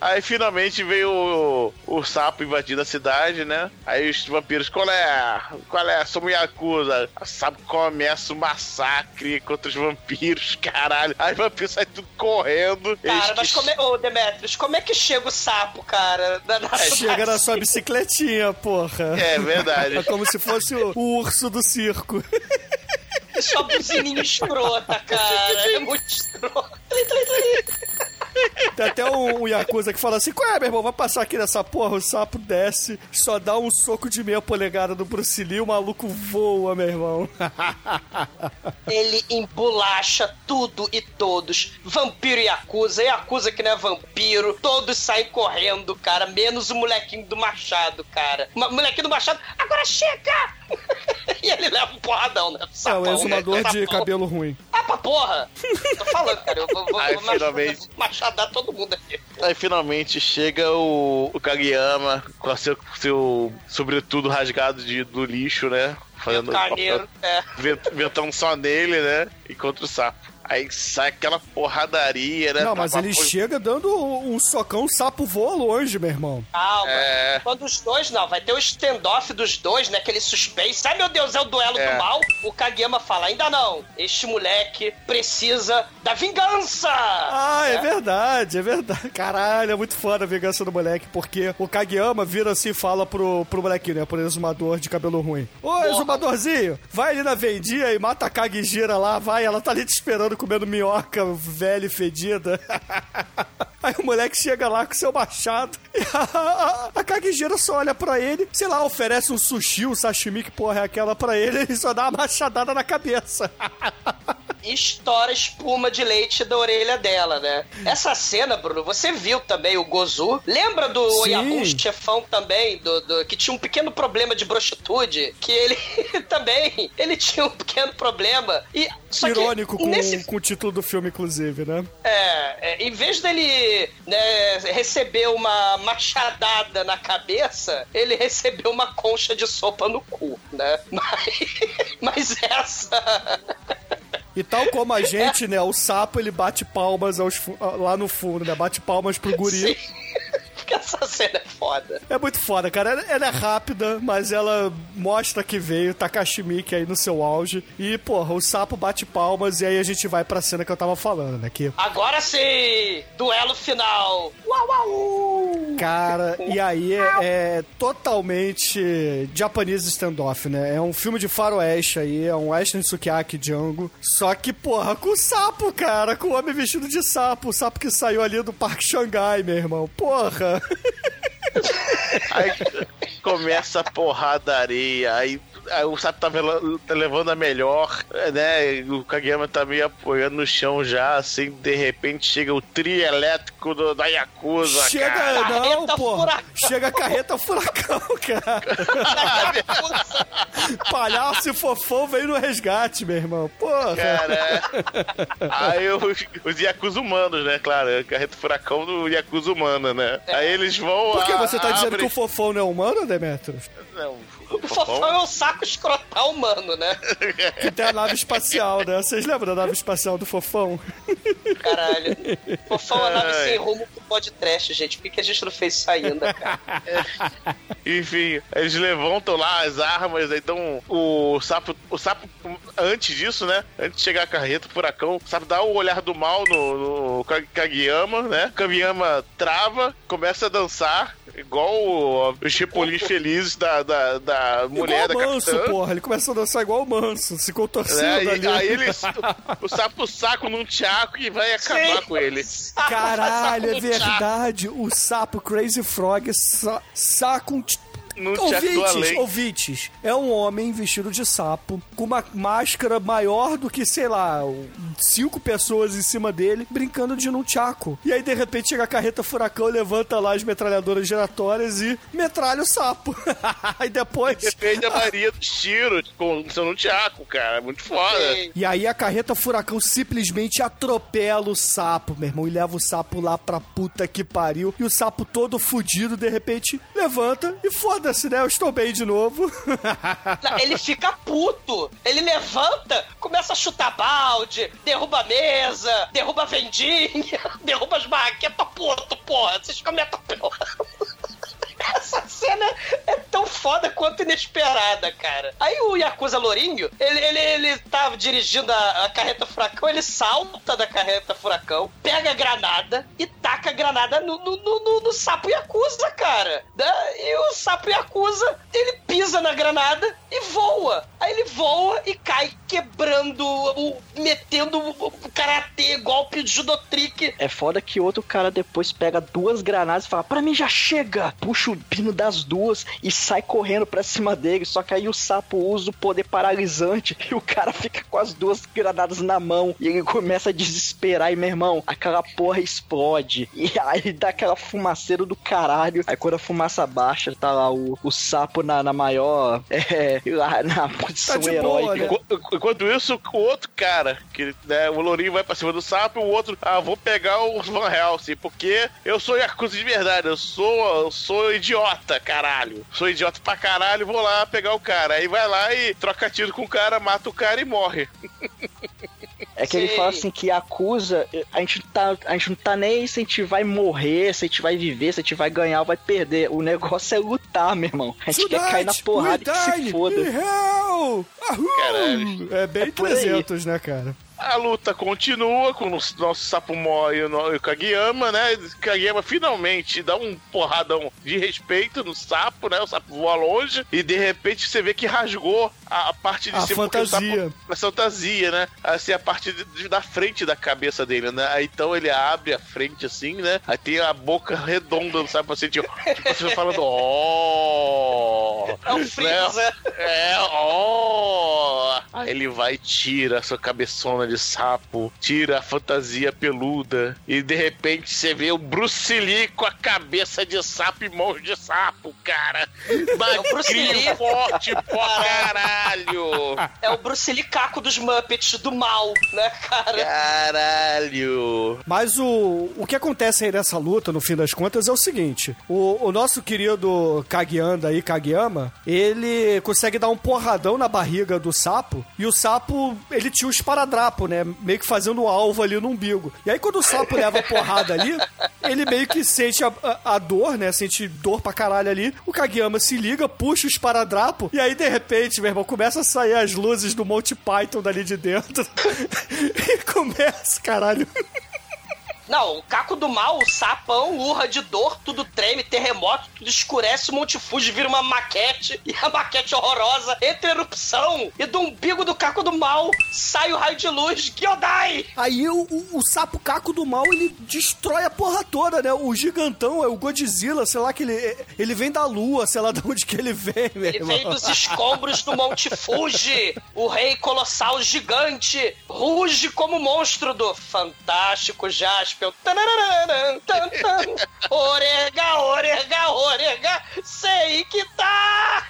aí finalmente veio o, o sapo invadindo a cidade, né? Aí os vampiros, qual é? Qual é? Somos Yakuza. O sapo começa o massacre contra os vampiros, caralho. Aí o vampiro sai tudo correndo. Cara, mas que- como é. Ô, Demetrius, como é que chega o sapo, cara? Na, na Chega na sua bicicletinha, porra. É verdade. É como se fosse o, o urso do circo. Só buzininha escrota, cara. É muito escrota. Tem até um, um Yakuza que fala assim: Qual é, meu irmão? Vai passar aqui nessa porra. O sapo desce, só dá um soco de meia polegada no Bruce Lee, o maluco voa, meu irmão. Ele embolacha tudo e todos. Vampiro e Yakuza, Yakuza que não é vampiro. Todos saem correndo, cara. Menos o molequinho do Machado, cara. Ma- molequinho do Machado, agora chega! e ele leva um porradão, né? É o Sapão, exumador né? de Sapão. cabelo ruim. Ah, pra porra! Tô falando, cara. Eu vou, vou, Aí, vou machadar- finalmente. machadar todo mundo aqui. Aí finalmente chega o, o Kageyama com seu, seu sobretudo rasgado de, do lixo, né? Fazendo Carneiro, é. vent- ventando só nele, né? E contra o sapo. Aí sai aquela porradaria, né? Não, mas ele chega dando um socão, o sapo voa longe, meu irmão. Calma. É. Quando os dois, não, vai ter o standoff dos dois, né? Aquele suspense. Ai, meu Deus, é o duelo É. do mal. O Kageyama fala, ainda não. Este moleque precisa da vingança! Ah, é É. verdade, é verdade. Caralho, é muito foda a vingança do moleque, porque o Kageyama vira assim e fala pro, pro molequinho, né? Pro exumador de cabelo ruim. Ô, exumadorzinho, vai ali na vendinha e mata a Kagegira lá, vai, ela tá ali te esperando comendo minhoca velha e fedida. Aí o moleque chega lá com seu machado e a, a Kagegira só olha pra ele, sei lá, oferece um sushi, um sashimi, que porra é aquela pra ele, ele só dá uma machadada na cabeça. E estoura espuma de leite da orelha dela, né? Essa cena, Bruno, você viu também o Gozu. Lembra do Sim. Oyabu, chefão também, do, do- que tinha um pequeno problema de brostitude? Que ele também, ele tinha um pequeno problema. E, só que Irônico com, nesse com o título do filme, inclusive, né? É, é, em vez dele né, receber uma machadada na cabeça, ele recebeu uma concha de sopa no cu, né? Mas, mas essa. E tal como a gente, né? O sapo ele bate palmas aos lá no fundo, né? Bate palmas pro guri. Sim. Porque essa cena é foda. É muito foda, cara. Ela, ela é rápida, mas ela mostra que veio Takashi Miike aí no seu auge. E, porra, o sapo bate palmas e aí a gente vai pra cena que eu tava falando, né? Que, Agora sim! Duelo final! Uau, uau! cara, e aí é, é totalmente Japanese standoff, né? É um filme de faroeste aí, é um Western Sukiyaki Django. Só que, porra, com o sapo, cara, com o homem vestido de sapo. O sapo que saiu ali do Parque Xangai, meu irmão. Porra! Aí começa a porradaria, aí o sapo tá, tá levando a melhor, né? O Kageyama tá meio apoiando no chão já, assim, de repente chega o trio elétrico do, da Yakuza, Chega, cara. não, pô. Chega a carreta furacão, cara. Palhaço e fofão veio no resgate, meu irmão. Porra. Cara, é. aí os, os Yakuza humanos, né? Claro, é a carreta furacão do Yakuza humana, né? Aí eles vão. Por que a- você tá dizendo abre- que o fofão não é humano, Demetrius? Não, O fofão é um saco escrotal humano, né? Que tem a nave espacial, né? Vocês lembram da nave espacial do fofão? Caralho. Fofão é uma nave sem rumo pro podcast, gente. Por que, que a gente não fez isso ainda, cara? Enfim, eles levantam lá as armas, aí então o sapo, o sapo, antes disso, né? Antes de chegar a carreta, o furacão, o sapo dá o olhar do mal no, no Kageyama, né? Kageyama trava, começa a dançar, igual o- os chipolins felizes da, da, da mulher igual da o manso, capitã. porra. Ele começou a dançar igual o manso, se contorcendo? E- ali. aí eles, o sapo saca num tiaco e vai acabar Sim. com ele. Caralho, é Saco verdade. O sapo Crazy Frog sa saca um. Num tiaco do Ouvintes, além. ouvintes, é um homem vestido de sapo, com uma máscara maior do que, sei lá, cinco pessoas em cima dele, brincando de num tchaco. E aí, de repente, chega a carreta furacão, levanta lá as metralhadoras giratórias e metralha o sapo. aí depois... Defende a Maria dos tiros com no tiaco, cara. Muito foda. Sim. E aí a carreta furacão simplesmente atropela o sapo, meu irmão, e leva o sapo lá pra puta que pariu. E o sapo todo fudido, de repente, levanta e foda-se, né? Eu estou bem de novo. Ele fica puto. Ele levanta, começa a chutar balde, derruba a mesa, derruba a vendinha, derruba as barraquetas, puto, porra. Vocês comentam porra. Essa cena é tão foda quanto inesperada, cara. Aí o Yakuza Lourinho, ele, ele, ele tava dirigindo a, a carreta furacão, ele salta da carreta furacão, pega a granada e taca a granada no, no, no- no- sapo Yakuza, cara. E o sapo Yakuza, ele pisa na granada e voa. Aí ele voa e cai quebrando, o, metendo o, o karatê, golpe de judotrick. É foda que outro cara depois pega duas granadas e fala, pra mim já chega! Puxa o pino das duas e sai correndo pra cima dele. Só que aí o sapo usa o poder paralisante e o cara fica com as duas granadas na mão e ele começa a desesperar. E meu irmão, aquela porra explode. E aí dá aquela fumaceira do caralho. Aí quando a fumaça baixa, tá lá o, o sapo na, na maior. É, lá na posição boa, heróica. né? Enqu- Enquanto isso, o outro cara, que né, o Lourinho vai pra cima do sapo, o outro, ah, vou pegar o Van Helsing, porque eu sou Yakuza de verdade, eu sou, eu sou idiota, caralho. Sou idiota pra caralho, vou lá pegar o cara. Aí vai lá e troca tiro com o cara, mata o cara e morre. É que ele Sim. fala assim que acusa, a gente, não tá, a gente não tá nem aí se a gente vai morrer, se a gente vai viver, se a gente vai ganhar ou vai perder. O negócio é lutar, meu irmão. A gente quer cair na porrada e que se foda. Caralho. É bem aí. 300, né, cara? A luta continua com o nosso Sapumó e o Kageyama, né? Kageyama finalmente dá um porradão de respeito no sapo, né? O sapo voa longe e de repente você vê que rasgou a, a parte de A cima. o fantasia. Sapo, a fantasia, né? Assim, a parte de- de- da frente da cabeça dele, né? Aí então ele abre a frente assim, né? Aí tem a boca redonda do sapo assim, tipo, tipo você falando, ó. É o Freeza. É, ó! Aí ele vai e tira a sua cabeçona de sapo, tira a fantasia peluda, e de repente você vê o Bruce Lee com a cabeça de sapo e mãos de sapo, cara. Lee. Magrinho, forte pra caralho! É o Bruce Lee Caco dos Muppets do mal, né, cara? Caralho! Mas o, o que acontece aí nessa luta, no fim das contas, é o seguinte: o, o nosso querido Kagianda aí, Kageyama, ele consegue dar um porradão na barriga do sapo, e o sapo, ele tinha o esparadrapo, né? Meio que fazendo um alvo ali no umbigo. E aí, quando o sapo leva a porrada ali, ele meio que sente a, a- a dor, né? Sente dor pra caralho ali. O Kageyama se liga, puxa o esparadrapo, e aí, de repente, meu irmão, começa a sair as luzes do Monty Python dali de dentro. e começa, caralho. Não, o caco do mal, o sapão, urra de dor, tudo treme, terremoto, tudo escurece, o Monte Fuji vira uma maquete, e a maquete horrorosa entra em erupção, e do umbigo do caco do mal sai o raio de luz, Gyodai! Aí o, o, o sapo caco do mal, ele destrói a porra toda, né? O gigantão é o Godzilla, sei lá que ele, ele vem da lua, sei lá de onde que ele vem, meu Ele irmão. vem dos escombros do Monte Fuji, o rei colossal gigante, ruge como monstro do fantástico Jaspion. Tan, tan. Orega, orega, orega, sei que tá!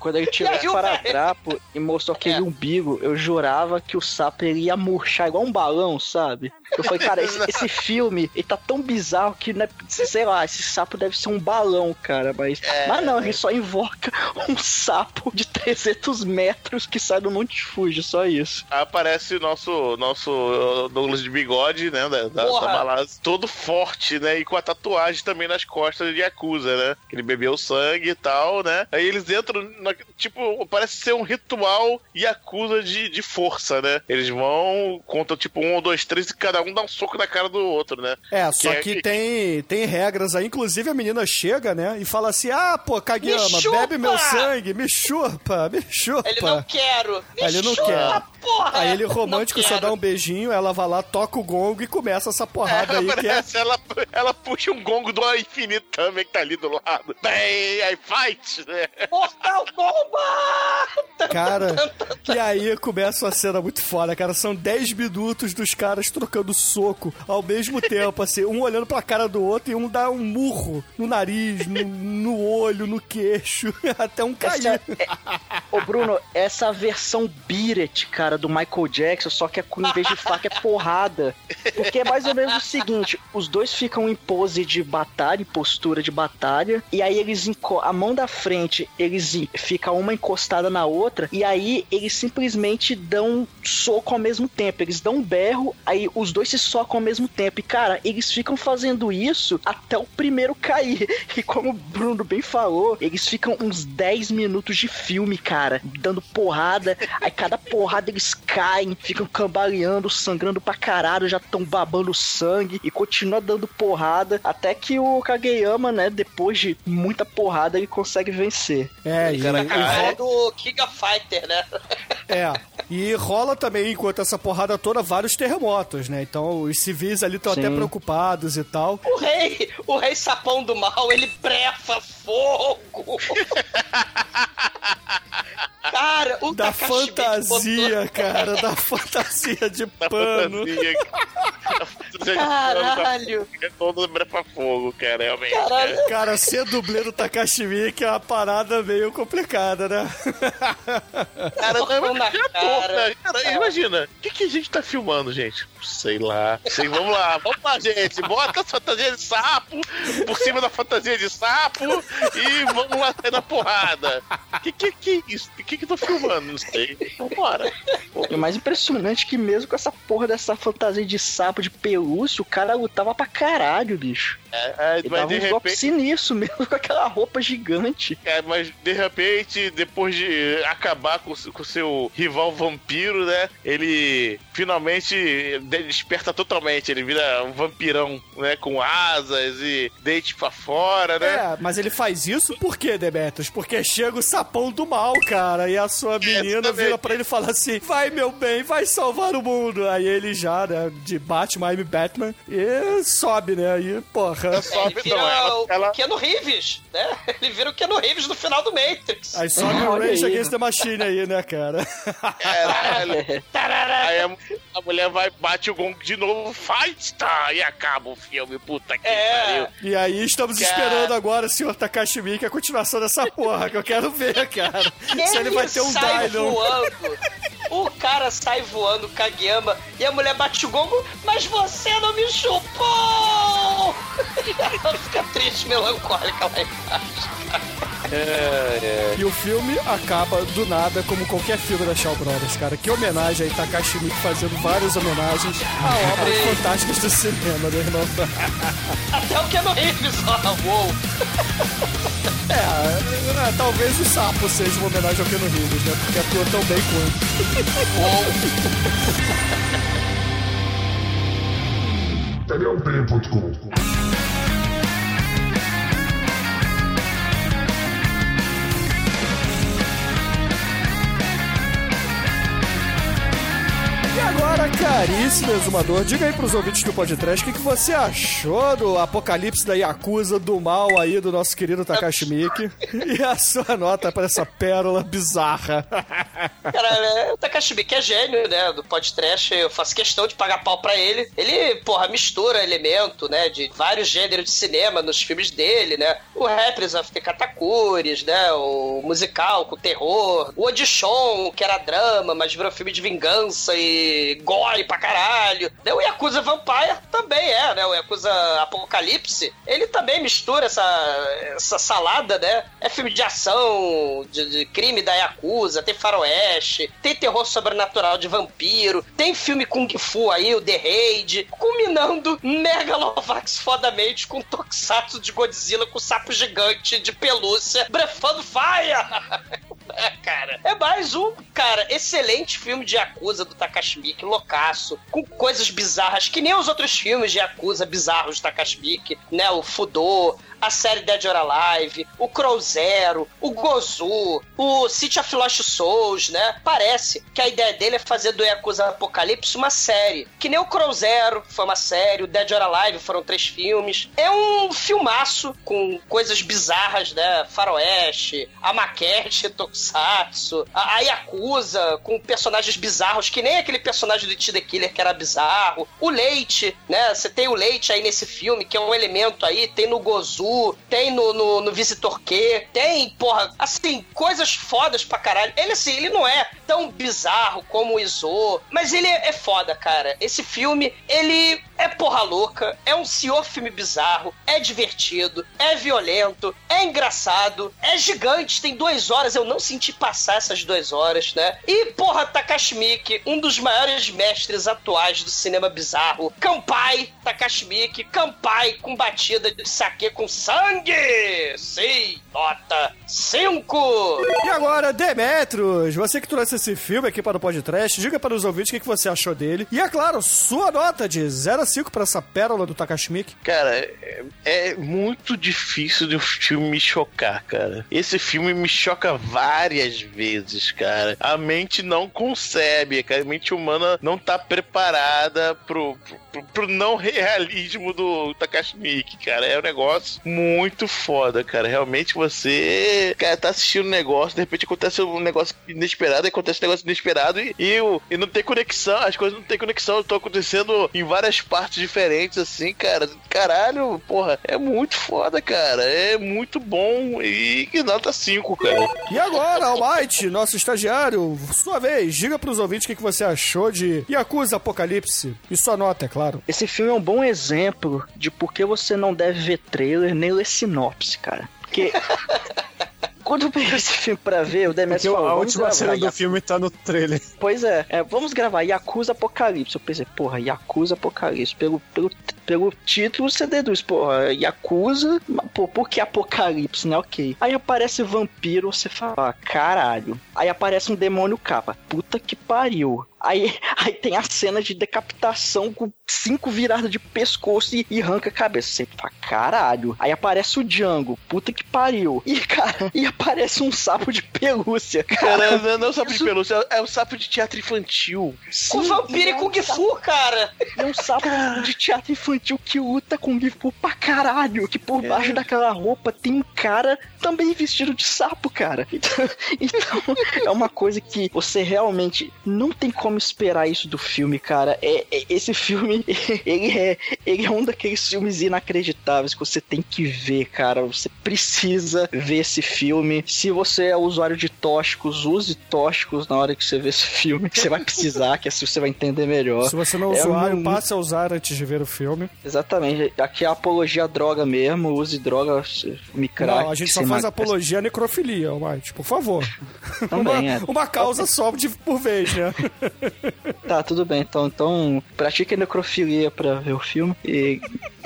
Quando ele tirou o paradrapo e mostrou aquele É. umbigo, eu jurava que o sapo ele ia murchar igual um balão, sabe? Eu falei, cara, esse, esse filme, ele tá tão bizarro que, né, sei lá, esse sapo deve ser um balão, cara, mas... É. mas não, ele só invoca um sapo de 300 metros que sai do Monte Fuji, só isso. Aparece o nosso, nosso Douglas de bigode, né? Da, da, da balada, todo forte, né? E com a tatuagem também nas costas de Yakuza, né? Que ele bebeu sangue e tal, né? Aí eles entram, na- tipo, parece ser um ritual Yakuza de, de força, né? Eles vão, contam tipo um, dois, três e cada um dá um soco na cara do outro, né? É, só Que é- que tem, tem regras aí. Inclusive a menina chega, né? E fala assim: Ah, pô, Kageyama, Me bebe meu sangue, me chupa, me chupa. Ele não quero. Me ele não chupa, quer. Porra. Aí ele romântico só dá um beijinho, ela vai lá, toca o gongo e começa essa porrada aí que é. Ela, ela puxa um gongo do infinito também que tá ali do lado. Bem, aí fight, né? Mortal Kombat! Cara, e aí começa uma cena muito foda, cara. São 10 minutos dos caras trocando soco ao mesmo tempo, assim, um olhando pra cara do outro e um dá um murro no nariz, no, no olho, no queixo, até um cair. Essa é- Ô Bruno, essa versão It, cara, do Michael Jackson, só que é com, em vez de faca é porrada. Porque é mais ou menos o seguinte: os dois ficam em pose de batalha, em postura de batalha, e aí eles a mão da frente, eles fica uma encostada na outra, e aí eles simplesmente dão soco ao mesmo tempo. Eles dão um berro, aí os dois se socam ao mesmo tempo. E cara, eles ficam fazendo isso até o primeiro cair. E como o Bruno bem falou, eles ficam uns 10 minutos de filme, cara, dando porrada. Aí cada porrada eles caem, ficam cambaleando, sangrando pra caralho, já tão babando sangue e continua dando porrada até que o Kageyama, né, depois de muita porrada, ele consegue vencer. É, e, A e cara rola, do King of Fighter, né? é, e rola também, enquanto essa porrada toda, vários terremotos, né? Então os civis ali estão até preocupados e tal. O rei, o rei sapão do mal, ele brefa fogo. Cara, o Da Takashi fantasia, botou- cara, da fantasia de Da pano. fantasia. Caralho. pano É todo brepa fogo, cara, realmente. Caralho. Cara, ser dublê do Takashi Miike é uma parada meio complicada, né? Cara, não, tô, cara. Cara, imagina, o que, que a gente tá filmando, gente? Sei lá. Sei, vamos lá, vamos lá, gente. Bota a fantasia de sapo por cima da fantasia de sapo e vamos lá sair na porrada. Que que que é isso? O que que eu tô filmando? Não sei. Vambora. E o mais impressionante é que mesmo com essa porra dessa fantasia de sapo de pelúcia, o cara lutava pra caralho, bicho. É, é, Ele mas dava de uns golpes repente, sinistros mesmo com aquela roupa gigante. é, mas de repente, depois de acabar com o seu rival vampiro, né? Ele finalmente desperta totalmente. Ele vira um vampirão, né? Com asas e dente pra fora, né? É, mas ele faz isso por quê, Demetrius? Porque chega o sapão do mal, cara, e a sua menina vira pra ele e fala assim: vai, meu bem, vai salvar o mundo. Aí ele já, né, de Batman, I'm Batman, e sobe, né? Aí, porra. É, ele Sobe, vira não, ela- o ela- Keanu Reeves, né? Ele vira o Keanu Reeves no final do Matrix. Aí sobe o Rage. Against the Machine aí, né, cara? Caralho. Aí a, a mulher vai, bate o gongo de novo, fight, tá? E acaba o filme, puta que É. pariu. E aí estamos Cara. esperando agora, senhor Takashi Miike, a continuação dessa porra, que eu quero ver, cara. Se ele vai ter um sai Dino. voando. O cara sai voando, Kageyama, e a mulher bate o gongo, mas você não me chupou! Ela fica triste, melancólica lá embaixo. E o filme acaba do nada, como qualquer filme da Shaw Brothers, cara. Que homenagem aí, Takashi Miike fazendo várias homenagens a obras fantásticas do cinema, né, irmão? Até o Keanu Reeves, ó, uou. É, é, talvez o sapo seja uma homenagem ao Keanu Reeves, né? Porque atua tão bem quanto. feriump.com. E agora, caríssimo exumador, diga aí pros ouvintes do podcast o que, você achou do apocalipse da Yakuza do mal aí do nosso querido Takashi Miike e a sua nota pra essa pérola bizarra. Cara, é, o Takashi Miike é gênio, né? Do podcast, eu faço questão de pagar pau pra ele. Ele, porra, mistura elemento, né? De vários gêneros de cinema nos filmes dele, né? O Rappers of the Katakures, né? O musical com terror. O Audition, que era drama, mas virou filme de vingança e gore pra caralho. Né? O Yakuza Vampire também é, né? O Yakuza Apocalipse. Ele também mistura essa, essa salada, né? É filme de ação, de, de crime da Yakuza, tem faroeste, tem terror sobrenatural de vampiro, tem filme Kung Fu aí, o The Raid, culminando Megalovax fodamente com Tokusatsu de Godzilla com sapo gigante de pelúcia, brefando fire! É, cara. É mais um, cara, excelente filme de Yakuza do Takashi Miike, loucaço, com coisas bizarras, que nem os outros filmes de Yakuza bizarros do Takashi Miike, né? O Fudô, a série Dead or Alive, o Crow Zero, o Gozu, o City of Lost Souls, né? Parece que a ideia dele é fazer do Yakuza Apocalipse uma série. Que nem o Crow Zero foi uma série, o Dead or Alive foram três filmes. É um filmaço com coisas bizarras, né? Faroeste, a maquete, Tokusatsu, a Yakuza com personagens bizarros, que nem aquele personagem do It The Killer que era bizarro. O Leite, né? Você tem o Leite aí nesse filme, que é um elemento aí, tem no Gozu, tem no, no, no Visitor Q, tem, porra, assim, coisas fodas pra caralho. Ele, assim, ele não é tão bizarro como o Izo, mas ele é, é foda, cara. Esse filme, ele é porra louca, é um senhor filme bizarro, é divertido, é violento, é engraçado, é gigante, tem duas horas, eu não senti passar essas duas horas, né? E, porra, Takashi um dos maiores mestres atuais do cinema bizarro. Kampai, Takashi Kampai com batida de saque com sangue! Sim, nota 5! E agora, Demetros, você que trouxe esse filme aqui para o podcast, diga para os ouvintes o que que você achou dele. E é claro, sua nota de 0 a 5 para essa pérola do Takashi Miike. Cara, é, é muito difícil de um filme me chocar, cara. Esse filme me choca várias vezes, cara. A mente não concebe, cara. A mente humana não tá preparada pro, pro, pro não realismo do Takashi Miike, cara. É um negócio muito foda, cara. Realmente você, cara, tá assistindo um negócio, de repente acontece um negócio inesperado, acontece um negócio inesperado e, e, e não tem conexão, as coisas não tem conexão, estão acontecendo em várias partes diferentes, assim, cara. Caralho, porra, é muito foda, cara. É muito bom e nota 5, cara. E agora, Almighty, nosso estagiário, sua vez, diga para os ouvintes o que que você achou de Yakuza Apocalipse. E sua nota, é claro. Esse filme é um bom exemplo de por que você não deve ver trailer nem ler sinopse, cara. Porque. Quando eu peguei esse filme pra ver, o Demetrio Porque falou, a "Vamos última gravar cena do Yakuza." filme tá no trailer. Pois é, é, vamos gravar Yakuza Apocalipse. Eu pensei, porra, Yakuza Apocalipse. Pelo, pelo, pelo título você deduz, porra, Yakuza, mas, pô, por que Apocalipse, né? Ok. Aí aparece vampiro, você fala, ah, caralho. Aí aparece um demônio capa. Puta que pariu. Aí, aí tem a cena de decapitação com cinco viradas de pescoço e, e arranca a cabeça. Você fala, caralho. Aí aparece o Django. Puta que pariu. E, cara, e aparece um sapo de pelúcia. Cara, não, não é o sapo de isso- pelúcia, é o sapo de teatro infantil. Com vampiro e Kung Fu, cara! É um sapo de teatro infantil que luta com Fu pra caralho. Que por baixo daquela roupa tem um cara também vestido de sapo, cara. Então, então, é uma coisa que você realmente não tem como esperar isso do filme, cara. É, é- esse filme, ele é, ele é um daqueles filmes inacreditáveis que você tem que ver, cara. Você precisa ver esse filme. Se você é usuário de tóxicos, use tóxicos na hora que você vê esse filme. Você vai precisar, que assim você vai entender melhor. Se você não é usuário, muito- passe a usar antes de ver o filme. Exatamente. Aqui é apologia à droga mesmo. Use droga, me não, a gente só faz apologia à necrofilia, Almighty, por favor. Também, uma, é. uma causa só de por vez, né? Tá, tudo bem. Então, então pratique necrofilia pra ver o filme. E,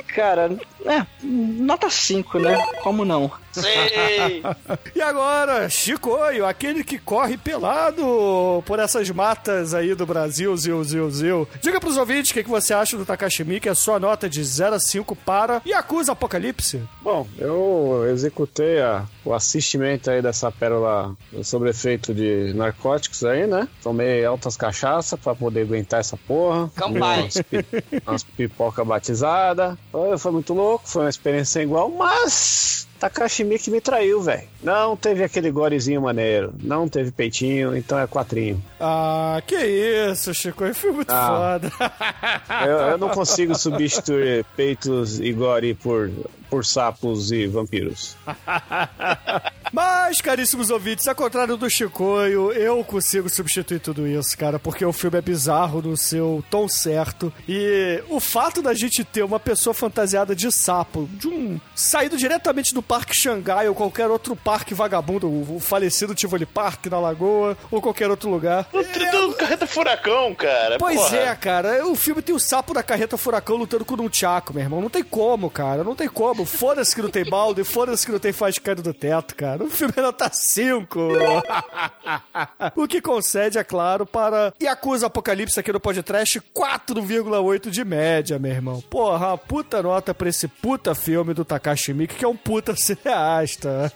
cara, É, nota 5, né? Como não? Sei. E agora, Chicoio, aquele que corre pelado por essas matas aí do Brasil, zil, zil, zil. Diga pros ouvintes o que, que você acha do Takashi Miike, a sua nota de 0 a 5 para Yakuza Apocalipse. Bom, eu executei a- o assistimento aí dessa pérola sobre efeito de narcóticos aí, né? Tomei altas cachaças pra poder aguentar essa porra. Campai. Umas, pi- umas pipoca batizada. Foi, foi muito louco, foi uma experiência igual, mas Takashi Miike me traiu, velho. Não teve aquele gorezinho maneiro, não teve peitinho, então é quatrinho. Ah, que isso, Chicoio, foi muito Ah. foda. Eu, eu não consigo substituir peitos e gore por, por sapos e vampiros. Mas, caríssimos ouvintes, ao contrário do Chicoio, eu consigo substituir tudo isso, cara, porque o filme é bizarro no seu tom certo. E o fato da gente ter uma pessoa fantasiada de sapo, de um. saído diretamente do Parque Xangai ou qualquer outro parque vagabundo, o falecido Tivoli Park na Lagoa ou qualquer outro lugar. O do carreta furacão, cara. Pois porra. é, cara. O filme tem o sapo da carreta furacão lutando com um tchaco, meu irmão. Não tem como, cara. Não tem como. Foda-se que não tem balde, foda-se que não tem faz caindo do teto, cara. O filme é nota 5. o que concede, é claro, para Yakuza Apocalipse aqui no podcast 4,8 de média, meu irmão. Porra, puta nota pra esse puta filme do Takashi Miike, que é um puta cineasta.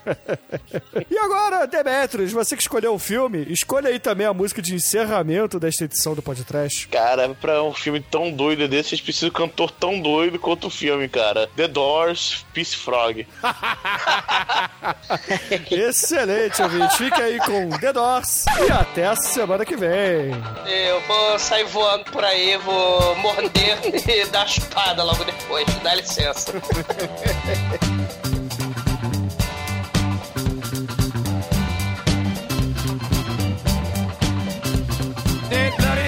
e agora, Demetrius, você que escolheu o filme, escolha aí também a música de encerramento desta edição do podcast. Cara, pra um filme tão doido desse, vocês precisam de um cantor tão doido quanto o filme, cara. The Doors, Peace Frog. Excelente, ouvinte. Fique aí com The Doors e até a semana que vem. Eu vou sair voando por aí, vou morder e dar chupada logo depois. Dá licença. Dead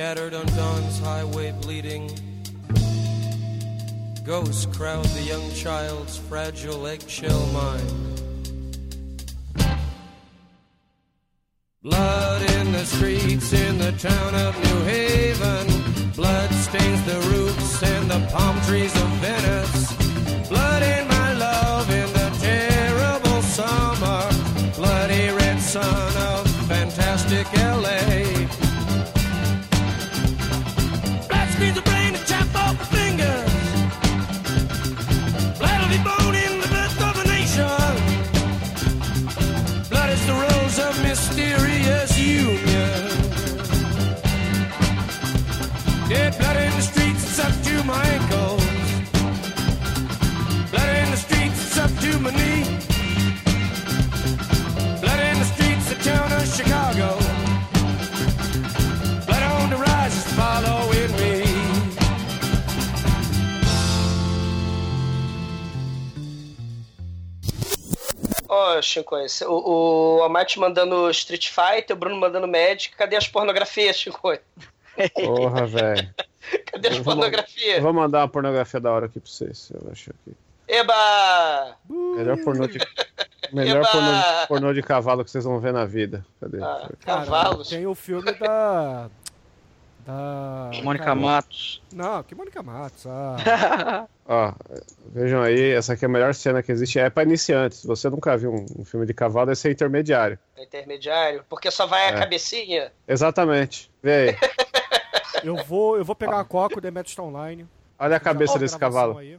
Scattered on Dawn's highway bleeding. Ghosts crowd the young child's fragile eggshell mind. Blood in the streets in the town of New Haven. Blood stains the roofs and the palm trees of Esse- o, o Amate mandando Street Fighter, o Bruno mandando Magic. Cadê as pornografias, Chico? Porra, velho. Cadê as Eu vou- pornografias? Eu vou mandar uma pornografia da hora aqui pra vocês. Eu acho aqui. Eba! Melhor pornô de. Melhor pornô, pornô de cavalo que vocês vão ver na vida. Cadê? Ah, cavalos. Tem o filme da. Da. Mônica cara, Matos. Não, que Mônica Matos. Ah. Ó, vejam aí, essa aqui é a melhor cena que existe. É pra iniciantes. Se você nunca viu um, um filme de cavalo, esse é intermediário. É intermediário. Porque só vai a É. cabecinha. Exatamente. Vê aí. eu, vou, eu vou pegar a coca, o Demetrius tá online. Olha a cabeça desse cavalo. aí.